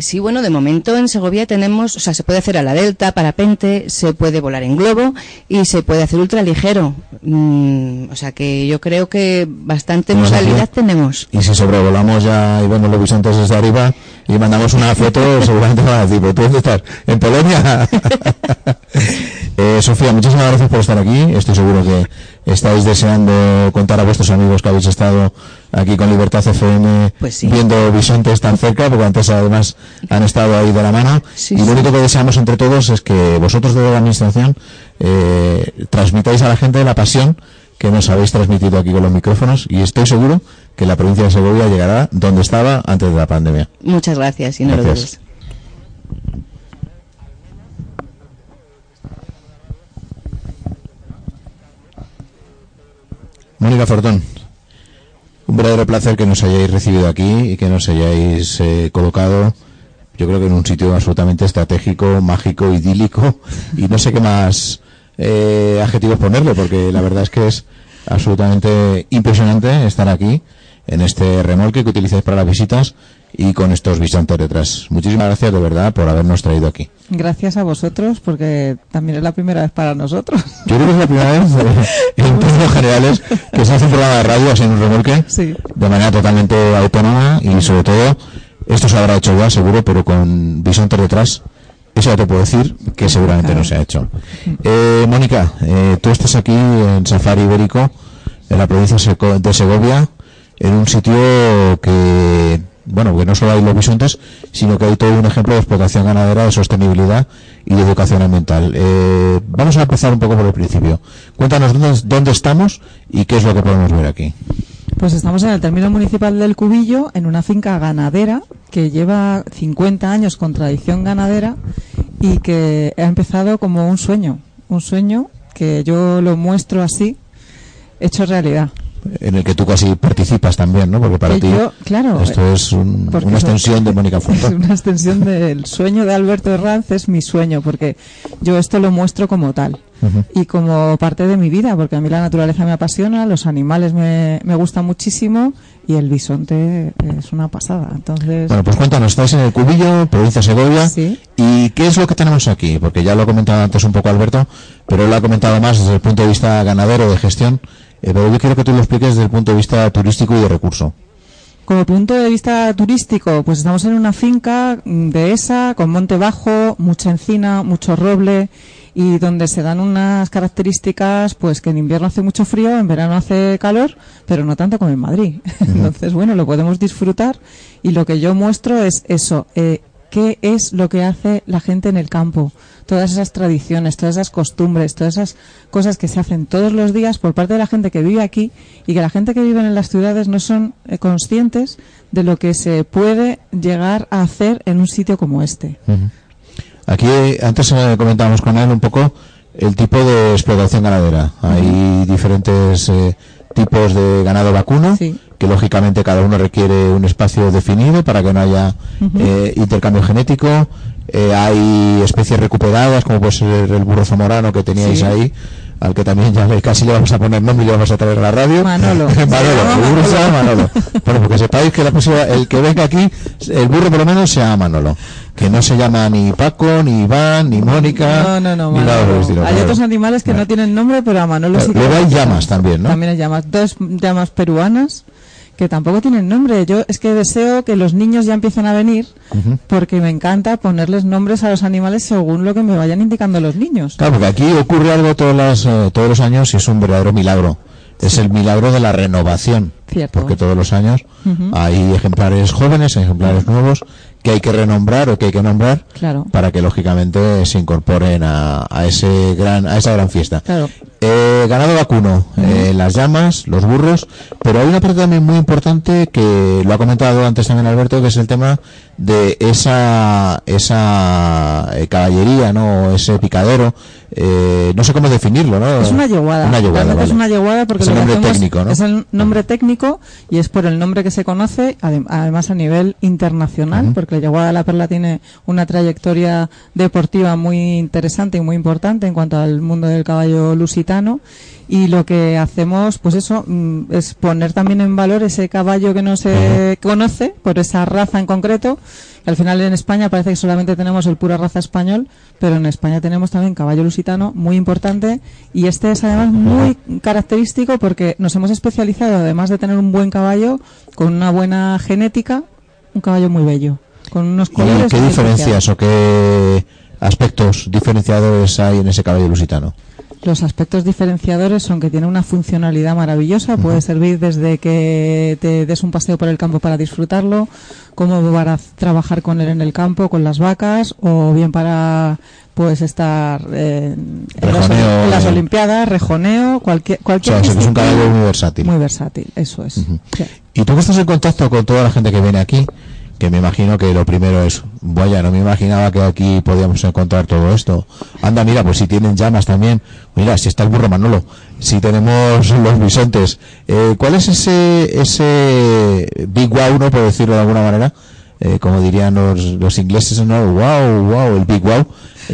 Sí, bueno, de momento en Segovia tenemos, o sea, se puede hacer a la delta, parapente, se puede volar en globo y se puede hacer ultraligero. Mm, o sea que yo creo que bastante modalidad tenemos. Y si sobrevolamos ya y vemos los bisontes desde arriba y mandamos una foto, seguramente van a decir, "¿Pero ¿tú dónde estás? ¿En Polonia? Eh, Sofía, muchísimas gracias por estar aquí. Estoy seguro que estáis deseando contar a vuestros amigos que habéis estado aquí con Libertad FM Pues sí. viendo bisontes tan cerca, porque antes además han estado ahí de la mano. Sí, y lo sí. único que deseamos entre todos es que vosotros desde la Administración eh, transmitáis a la gente la pasión que nos habéis transmitido aquí con los micrófonos y estoy seguro que la provincia de Segovia llegará donde estaba antes de la pandemia. Muchas gracias y no lo Gracias. dudes. Mónica Fortón, un verdadero placer que nos hayáis recibido aquí y que nos hayáis eh, colocado, yo creo que en un sitio absolutamente estratégico, mágico, idílico y no sé qué más eh, adjetivos ponerle porque la verdad es que es absolutamente impresionante estar aquí en este remolque que utilizáis para las visitas y con estos bisontes detrás. Muchísimas gracias de verdad por habernos traído aquí. Gracias a vosotros porque también es la primera vez para nosotros. Yo creo que es la primera vez eh, en términos generales que se hace un programa de radio así en un remolque Sí. de manera totalmente autónoma y sobre todo esto se habrá hecho ya seguro pero con bisontes detrás eso ya te puedo decir que seguramente no se ha hecho. Eh, Mónica, eh, tú estás aquí en Safari Ibérico, en la provincia de Segovia, en un sitio que, bueno, que no solo hay los bisontes, sino que hay todo un ejemplo de explotación ganadera, de sostenibilidad y de educación ambiental. Eh, vamos a empezar un poco por el principio. Cuéntanos dónde, dónde estamos y qué es lo que podemos ver aquí. Pues estamos en el término municipal del Cubillo, en una finca ganadera que lleva 50 años con tradición ganadera y que ha empezado como un sueño, un sueño que yo lo muestro así, hecho realidad. En el que tú casi participas también, ¿no? Porque para Que ti yo, claro, esto es un- una extensión de Mónica Es Fuente. una extensión del sueño de Alberto Herranz, es mi sueño, porque yo esto lo muestro como tal y como parte de mi vida, porque a mí la naturaleza me apasiona, los animales me, me gustan muchísimo y el bisonte es una pasada. Entonces, Bueno, pues cuéntanos, estáis en el Cubillo, provincia de Segovia, Sí. y ¿qué es lo que tenemos aquí? Porque ya lo ha comentado antes un poco Alberto, pero él lo ha comentado más desde el punto de vista ganadero, de gestión, eh, pero yo quiero que tú lo expliques desde el punto de vista turístico y de recurso. Como punto de vista turístico, pues estamos en una finca mm, dehesa, con monte bajo, mucha encina, mucho roble y donde se dan unas características pues que en invierno hace mucho frío, en verano hace calor, pero no tanto como en Madrid. Entonces, bueno, lo podemos disfrutar y lo que yo muestro es eso, eh, qué es lo que hace la gente en el campo, todas esas tradiciones, todas esas costumbres, todas esas cosas que se hacen todos los días por parte de la gente que vive aquí y que la gente que vive en las ciudades no son eh, conscientes de lo que se puede llegar a hacer en un sitio como este. Aquí, antes comentábamos con él un poco el tipo de explotación ganadera. Hay diferentes eh, tipos de ganado vacuno, Sí. Que lógicamente cada uno requiere un espacio definido para que no haya eh, intercambio genético. Eh, hay especies recuperadas, como puede ser el burro zamorano que teníais Sí. ahí, al que también ya casi le vamos a poner nombre y le vamos a traer a la radio. Manolo. Manolo, el burro se llama Manolo. Bueno, porque sepáis que la próxima, el que venga aquí, el burro por lo menos se llama Manolo. Que no se llama ni Paco, ni Iván, ni Mónica. No, no, no, ni nada. Hay otros animales que no tienen nombre, pero a Manolo Claro, sí luego hay llamas también, ¿no? También hay llamas. Dos llamas peruanas que tampoco tienen nombre. Yo es que deseo que los niños ya empiecen a venir porque me encanta ponerles nombres a los animales según lo que me vayan indicando los niños. Claro, porque aquí ocurre algo todas las, eh, todos los años y es un verdadero milagro. Es el milagro de la renovación. Cierto. Porque todos los años hay ejemplares jóvenes, ejemplares nuevos que hay que renombrar o que hay que nombrar Claro. para que lógicamente se incorporen a, a ese gran a esa gran fiesta. Claro. Eh, ganado vacuno, eh, las llamas, los burros, pero hay una parte también muy importante que lo ha comentado antes también Alberto, que es el tema de esa esa eh, caballería, no, ese picadero, eh, no sé cómo definirlo, ¿no? Es una yeguada. Una yeguada, Realmente es vale. una yeguada porque Es el nombre técnico, ¿no? es el nombre técnico y es por el nombre que se conoce, adem- además a nivel internacional, porque la yeguada de la perla tiene una trayectoria deportiva muy interesante y muy importante en cuanto al mundo del caballo lusitano. Y lo que hacemos, pues eso, mm, es poner también en valor ese caballo que no se conoce por esa raza en concreto. Que al final en España parece que solamente tenemos el pura raza español, pero en España tenemos también caballo lusitano muy importante y este es además muy característico porque nos hemos especializado, además de tener un buen caballo, con una buena genética, un caballo muy bello, con unos ¿Y colores. qué diferencias o qué aspectos diferenciadores hay en ese caballo lusitano? Los aspectos diferenciadores son que tiene una funcionalidad maravillosa, puede servir desde que te des un paseo por el campo para disfrutarlo, como para trabajar con él en el campo, con las vacas, o bien para pues estar eh, en, las, Rejoneo, en las eh. Olimpiadas, rejoneo, cualquier O cualquier sea, que es un caballo muy versátil. Muy versátil, eso es. Sí. Y tú que estás en contacto con toda la gente que viene aquí, que me imagino que lo primero es, vaya, no me imaginaba que aquí podíamos encontrar todo esto. Anda, mira, pues si tienen llamas también. Mira, si está el burro Manolo, si tenemos los bisontes. Eh, ¿Cuál es ese, ese big wow, no por decirlo de alguna manera? Eh, como dirían los, los ingleses, ¿no? Wow, wow, el big wow.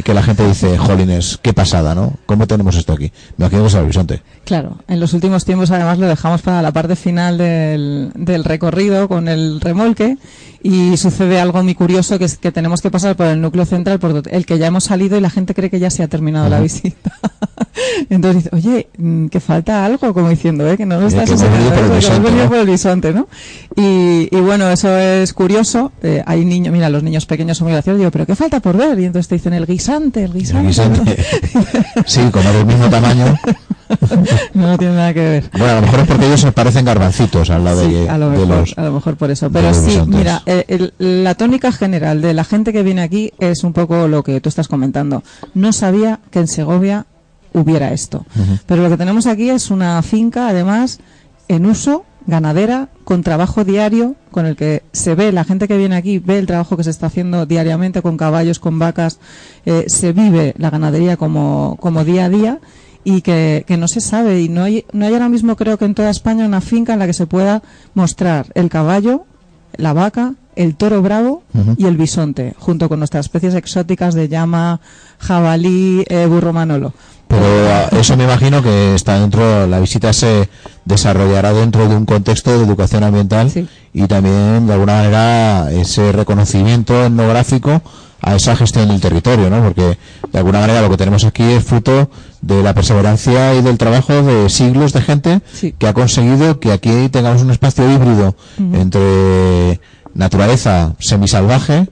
Que la gente dice, jolines, qué pasada, ¿no? ¿Cómo tenemos esto aquí? Me imagino que bisonte. Claro, en los últimos tiempos además lo dejamos para la parte final del, del recorrido con el remolque y sucede algo muy curioso que es que tenemos que pasar por el núcleo central, por el que ya hemos salido y la gente cree que ya se ha terminado la visita. Entonces dice, oye, mm, que falta algo, como diciendo, ¿eh? que no lo Eh, estás enseñando, que bisonte, venido por el bisonte, ¿no? Y, y bueno, eso es curioso. Eh, hay niños, mira, los niños pequeños son muy graciosos. Digo, ¿pero qué falta por ver? Y entonces te dicen, el guisante, el guisante. El guisante. sí, como del mismo tamaño. no, tiene nada que ver. Bueno, a lo mejor es porque ellos se parecen garbancitos al lado Sí, de, a lo de mejor, los... a lo mejor por eso. Pero sí, mira, eh, el- la tónica general de la gente que viene aquí es un poco lo que tú estás comentando. No sabía que en Segovia hubiera esto. Pero lo que tenemos aquí es una finca, además, en uso, ganadera, con trabajo diario, con el que se ve, la gente que viene aquí ve el trabajo que se está haciendo diariamente con caballos, con vacas, eh, se vive la ganadería como, como día a día y que, que no se sabe y no hay, no hay ahora mismo creo que en toda España una finca en la que se pueda mostrar el caballo, la vaca, el toro bravo y el bisonte, junto con nuestras especies exóticas de llama, jabalí, eh, burro manolo. Pero ah, eso me imagino que está dentro, la visita se desarrollará dentro de un contexto de educación ambiental Sí. y también de alguna manera ese reconocimiento etnográfico a esa gestión del territorio, ¿no? Porque de alguna manera lo que tenemos aquí es fruto de la perseverancia y del trabajo de siglos de gente Sí. que ha conseguido que aquí tengamos un espacio híbrido entre naturaleza semisalvaje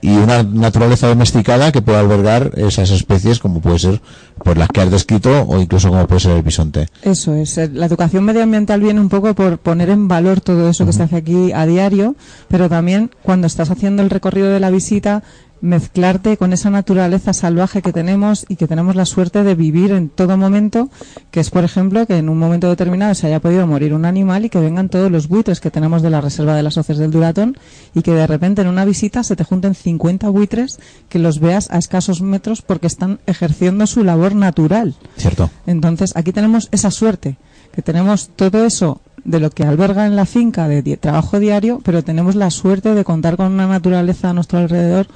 y una naturaleza domesticada que pueda albergar esas especies como puede ser por las que has descrito o incluso como puede ser el bisonte. Eso es. eh, La educación medioambiental viene un poco por poner en valor todo eso que se hace aquí a diario, pero también cuando estás haciendo el recorrido de la visita, mezclarte con esa naturaleza salvaje que tenemos y que tenemos la suerte de vivir en todo momento, que es, por ejemplo, que en un momento determinado se haya podido morir un animal y que vengan todos los buitres que tenemos de la reserva de las hoces del Duratón y que de repente en una visita se te junten 50 buitres que los veas a escasos metros porque están ejerciendo su labor natural. ¿Cierto? Entonces, aquí tenemos esa suerte, que tenemos todo eso de lo que alberga en la finca de trabajo diario, pero tenemos la suerte de contar con una naturaleza a nuestro alrededor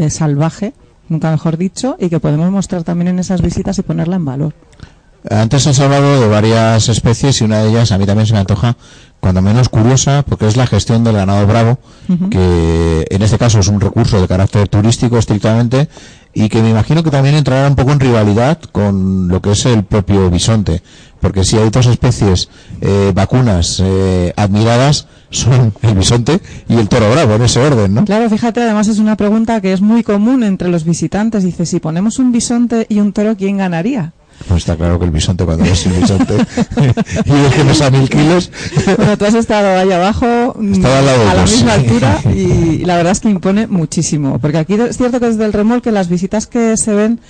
eh, salvaje, nunca mejor dicho, y que podemos mostrar también en esas visitas y ponerla en valor. Antes has hablado de varias especies y una de ellas a mí también se me antoja cuando menos curiosa porque es la gestión del ganado bravo, que en este caso es un recurso de carácter turístico estrictamente y que me imagino que también entrará un poco en rivalidad con lo que es el propio bisonte, porque si hay dos especies eh, vacunas eh, admiradas son el bisonte y el toro bravo en ese orden, ¿no? Claro, fíjate, además es una pregunta que es muy común entre los visitantes. Dice, si ponemos un bisonte y un toro, ¿quién ganaría? Pues está claro que el bisonte cuando ves el bisonte y ves que pesa mil kilos Bueno, tú has estado ahí abajo, mm, lado a la misma altura, y la verdad es que impone muchísimo. Porque aquí es cierto que desde el remolque las visitas que se ven,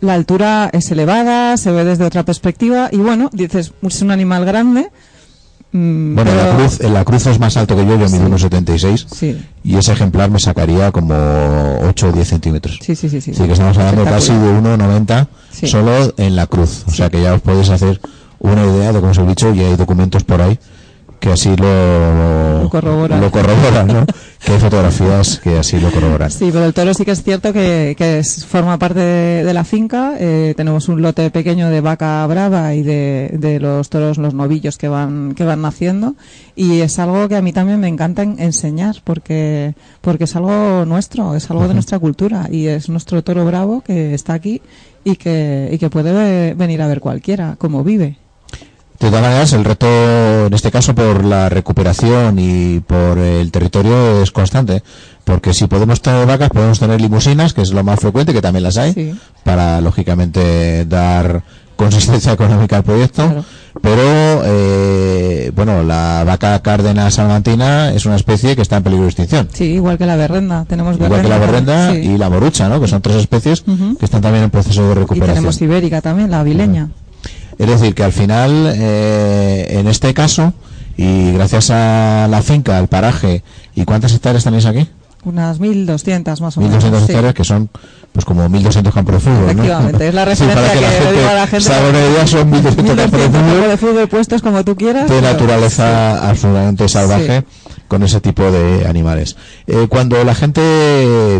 la altura es elevada, se ve desde otra perspectiva, y bueno, dices, es un animal grande. Mm, Bueno, en la cruz, en la cruz es más alto que yo, yo mido unos 76 Sí, y ese ejemplar me sacaría como 8 o 10 centímetros. sí, sí, sí. sí. Así que estamos hablando casi de Espectacular. 1,90 Sí. solo en la cruz. O sea que ya os podéis hacer una idea de cómo os he dicho y hay documentos por ahí que así lo, Lo corroboran. lo corroboran, ¿no? que hay fotografías que así lo corroboran. Sí, pero el toro sí que es cierto que, que es- forma parte de, de la finca. Eh, tenemos un lote pequeño de vaca brava y de, de los toros, los novillos que van, que van naciendo. Y es algo que a mí también me encanta en- enseñar porque, porque es algo nuestro, es algo de nuestra cultura. Y es nuestro toro bravo que está aquí y que, y que puede ve- venir a ver cualquiera, cómo vive. De todas maneras, el reto, en este caso, por la recuperación y por el territorio es constante. Porque si podemos tener vacas, podemos tener limusinas, que es lo más frecuente, que también las hay, Sí. para, lógicamente, dar consistencia económica al proyecto. Claro. Pero, eh, bueno, la vaca cárdena salmantina es una especie que está en peligro de extinción. Sí, igual que la berrenda. Tenemos Igual que la berrenda sí. y la morucha, ¿no? Que son tres especies que están también en proceso de Y recuperación. tenemos ibérica también, la avileña. Es decir, que al final, eh, en este caso, y gracias a la finca, al paraje, ¿y cuántas hectáreas tenéis aquí? Unas 1.200 más o menos. 1.200 sí. hectáreas, que son pues como 1.200 campos de fútbol, ¿no? Efectivamente, es la Sí, referencia para que, que la le gente, digo a la gente. idea, son 1.200 campos de 1200 campos fútbol de fútbol puestos como tú quieras. de naturaleza absolutamente salvaje, con ese tipo de animales. Eh, cuando la gente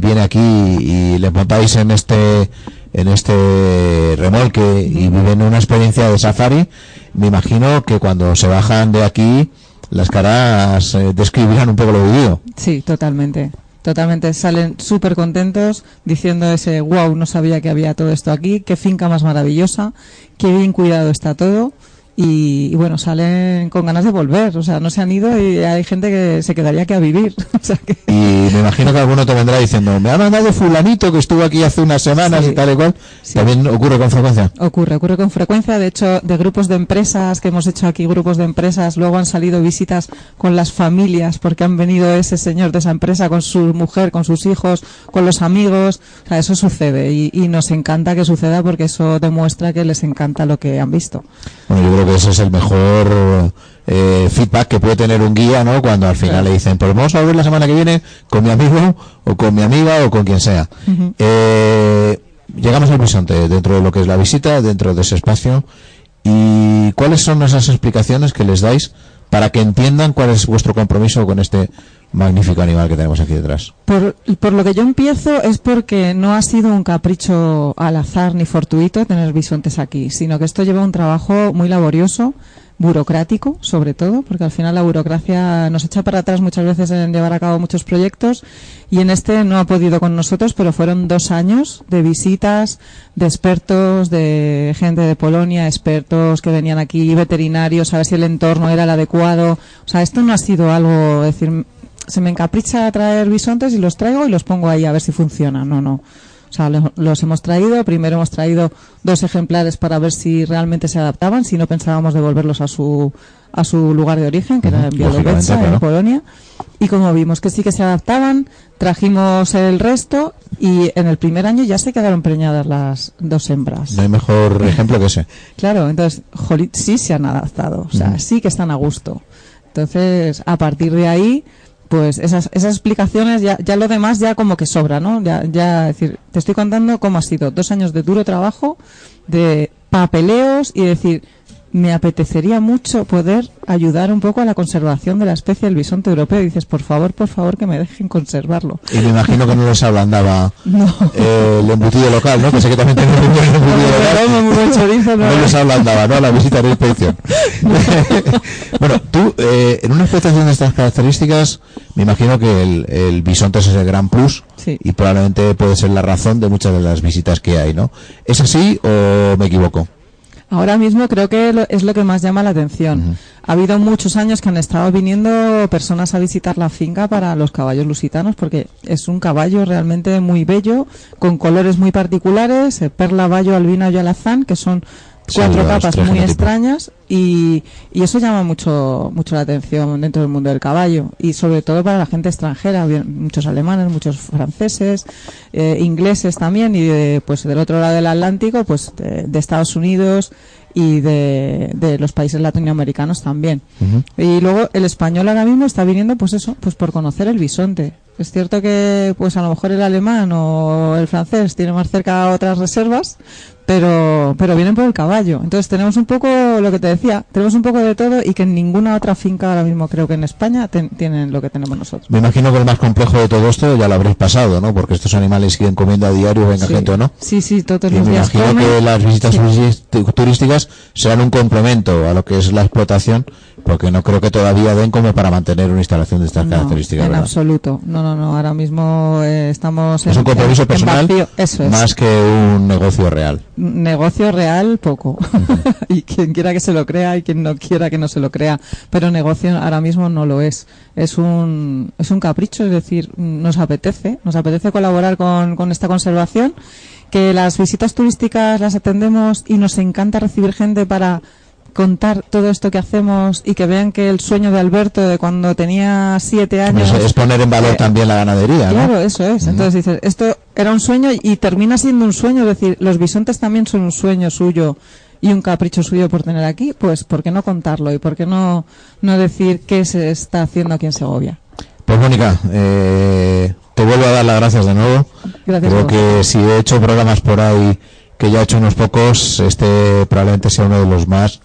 viene aquí y le montáis en este en este remolque y viven una experiencia de safari, me imagino que cuando se bajan de aquí las caras eh, describirán un poco lo vivido. Sí, totalmente. Totalmente, salen súper contentos diciendo ese wow, no sabía que había todo esto aquí, qué finca más maravillosa, qué bien cuidado está todo y, y, bueno, salen con ganas de volver, o sea, no se han ido y hay gente que se quedaría aquí a vivir. o sea que... Y me imagino que alguno te vendrá diciendo, me ha mandado fulanito que estuvo aquí hace unas semanas Sí. y tal y cual. Sí. También ocurre con frecuencia. Ocurre, ocurre con frecuencia. De hecho, de grupos de empresas que hemos hecho aquí, grupos de empresas, luego han salido visitas con las familias porque han venido ese señor de esa empresa con su mujer, con sus hijos, con los amigos. O sea, eso sucede y, y nos encanta que suceda porque eso demuestra que les encanta lo que han visto. Bueno, yo creo que ese es el mejor eh, feedback que puede tener un guía, ¿no? Cuando al final Claro. le dicen, pues vamos a ver la semana que viene con mi amigo o con mi amiga o con quien sea. Eh, llegamos al bisonte dentro de lo que es la visita, dentro de ese espacio. ¿Y cuáles son esas explicaciones que les dais para que entiendan cuál es vuestro compromiso con este magnífico animal que tenemos aquí detrás? Por, por lo que yo empiezo es porque no ha sido un capricho al azar ni fortuito tener bisontes aquí, sino que esto lleva un trabajo muy laborioso, burocrático sobre todo, porque al final la burocracia nos echa para atrás muchas veces en llevar a cabo muchos proyectos y en este no ha podido con nosotros, pero fueron dos años de visitas de expertos, de gente de Polonia, expertos que venían aquí, veterinarios, a ver si el entorno era el adecuado. O sea, esto no ha sido algo, decir, se me encapricha traer bisontes y los traigo y los pongo ahí a ver si funciona. No, no. O sea, lo- los hemos traído. Primero hemos traído dos ejemplares para ver si realmente se adaptaban, si no pensábamos devolverlos a su, a su lugar de origen, que era en Bielorrusia, claro. en Polonia. Y como vimos que sí que se adaptaban, trajimos el resto y en el primer año ya se quedaron preñadas las dos hembras. No hay mejor ejemplo que ese. Claro, entonces, sí se han adaptado, o sea, Ujú. sí que están a gusto. Entonces, a partir de ahí, pues esas, esas explicaciones, ya, ya lo demás ya como que sobra, ¿no? Ya, ya, es decir, te estoy contando cómo ha sido dos años de duro trabajo, de papeleos y decir, me apetecería mucho poder ayudar un poco a la conservación de la especie del bisonte europeo. Y dices, por favor, por favor, que me dejen conservarlo. Y me imagino que no les ablandaba No. eh, el embutido local, ¿no? Que sé que también tiene un buen embutido local. ¿no? Les ablandaba, ¿no? La visita de inspección. bueno, tú, eh, en una explotación de estas características, me imagino que el, el bisonte es el gran plus Sí. y probablemente puede ser la razón de muchas de las visitas que hay, ¿no? ¿Es así o me equivoco? Ahora mismo creo que lo- es lo que más llama la atención. Ha habido muchos años que han estado viniendo personas a visitar la finca para los caballos lusitanos porque es un caballo realmente muy bello, con colores muy particulares, eh, perla, bayo, albino y alazán, que son cuatro capas muy extrañas y, y eso llama mucho mucho la atención dentro del mundo del caballo y sobre todo para la gente extranjera, bien, muchos alemanes, muchos franceses, eh, ingleses también y de, pues del otro lado del Atlántico, pues de, de Estados Unidos y de, de los países latinoamericanos también. Y luego el español ahora mismo está viniendo, pues eso, pues por conocer el bisonte. Es cierto que, pues a lo mejor el alemán o el francés tiene más cerca otras reservas, pero, pero vienen por el caballo. Entonces tenemos un poco lo que te decía, tenemos un poco de todo y que en ninguna otra finca ahora mismo creo que en España ten- tienen lo que tenemos nosotros. Me imagino que el más complejo de todo esto ya lo habréis pasado, ¿no? Porque estos animales siguen comiendo a diario, venga Sí. gente o no. Sí, sí, todos Y los me días imagino comen. que las visitas Sí. turísticas serán un complemento a lo que es la explotación, porque no creo que todavía den como para mantener una instalación de estas No, características. en ¿verdad? absoluto. No, no, no. Ahora mismo eh, estamos Es en, un compromiso en- en personal vacío. Eso es. más que un negocio real. Negocio real, poco. y quien quiera que se lo crea y quien no quiera que no se lo crea. Pero negocio ahora mismo no lo es. Es un, es un capricho, es decir, nos apetece, nos apetece colaborar con, con esta conservación. Que las visitas turísticas las atendemos y nos encanta recibir gente para contar todo esto que hacemos y que vean que el sueño de Alberto de cuando tenía siete años Es, es poner en valor eh, también la ganadería, ¿no? Claro, eso es. Entonces dices, esto era un sueño y termina siendo un sueño. Es decir, los bisontes también son un sueño suyo y un capricho suyo por tener aquí. Pues, ¿por qué no contarlo? Y ¿por qué no, no decir qué se está haciendo aquí en Segovia? Pues Mónica, eh, te vuelvo a dar las gracias de nuevo. Gracias. Creo que si he hecho programas por ahí, que ya he hecho unos pocos, este probablemente sea uno de los más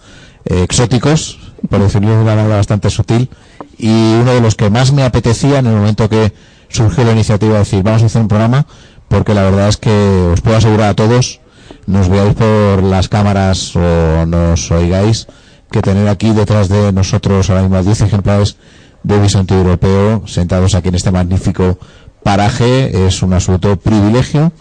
eh, exóticos, por decirlo de una manera bastante sutil, y uno de los que más me apetecía en el momento que surgió la iniciativa de decir vamos a hacer un programa porque la verdad es que os puedo asegurar a todos nos veáis por las cámaras o nos oigáis que tener aquí detrás de nosotros ahora mismo 10 ejemplares de bisonte europeo sentados aquí en este magnífico paraje es un absoluto privilegio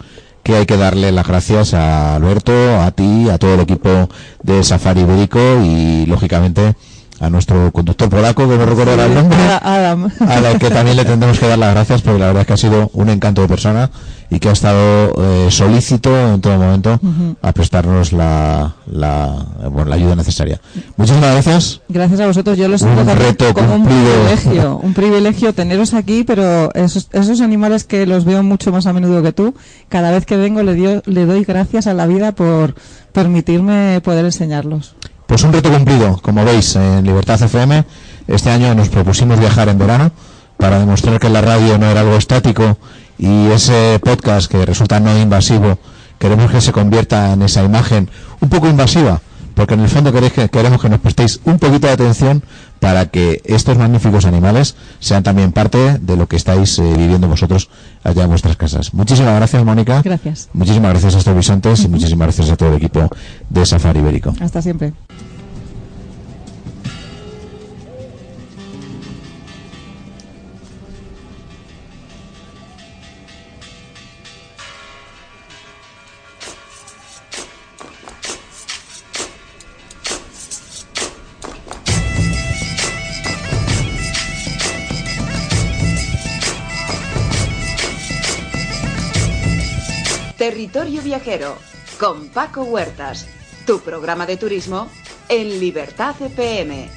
que hay que darle las gracias a Alberto, a ti, a todo el equipo de Safari Ibérico y lógicamente a nuestro conductor polaco, que no recuerdo el nombre, Adam. al que también le tendremos que dar las gracias porque la verdad es que ha sido un encanto de persona y que ha estado eh, solícito en todo momento a prestarnos la, la, bueno, la ayuda necesaria. Muchísimas gracias. Gracias a vosotros, yo lo Un siento también reto como un cumplido. privilegio, un privilegio teneros aquí, pero esos, esos animales que los veo mucho más a menudo que tú, cada vez que vengo le, dio- le doy gracias a la vida por permitirme poder enseñarlos. Pues un reto cumplido, como veis, en Libertad FM. Este año nos propusimos viajar en verano para demostrar que la radio no era algo estático y ese podcast que resulta no invasivo, queremos que se convierta en esa imagen un poco invasiva, porque en el fondo queréis que- queremos que nos prestéis un poquito de atención para que estos magníficos animales sean también parte de lo que estáis eh, viviendo vosotros allá en vuestras casas. Muchísimas gracias, Mónica. Gracias. Muchísimas gracias a estos bisontes y muchísimas gracias a todo el equipo de Safari Ibérico. Hasta siempre. Territorio Viajero con Paco Huertas, tu programa de turismo en Libertad FM.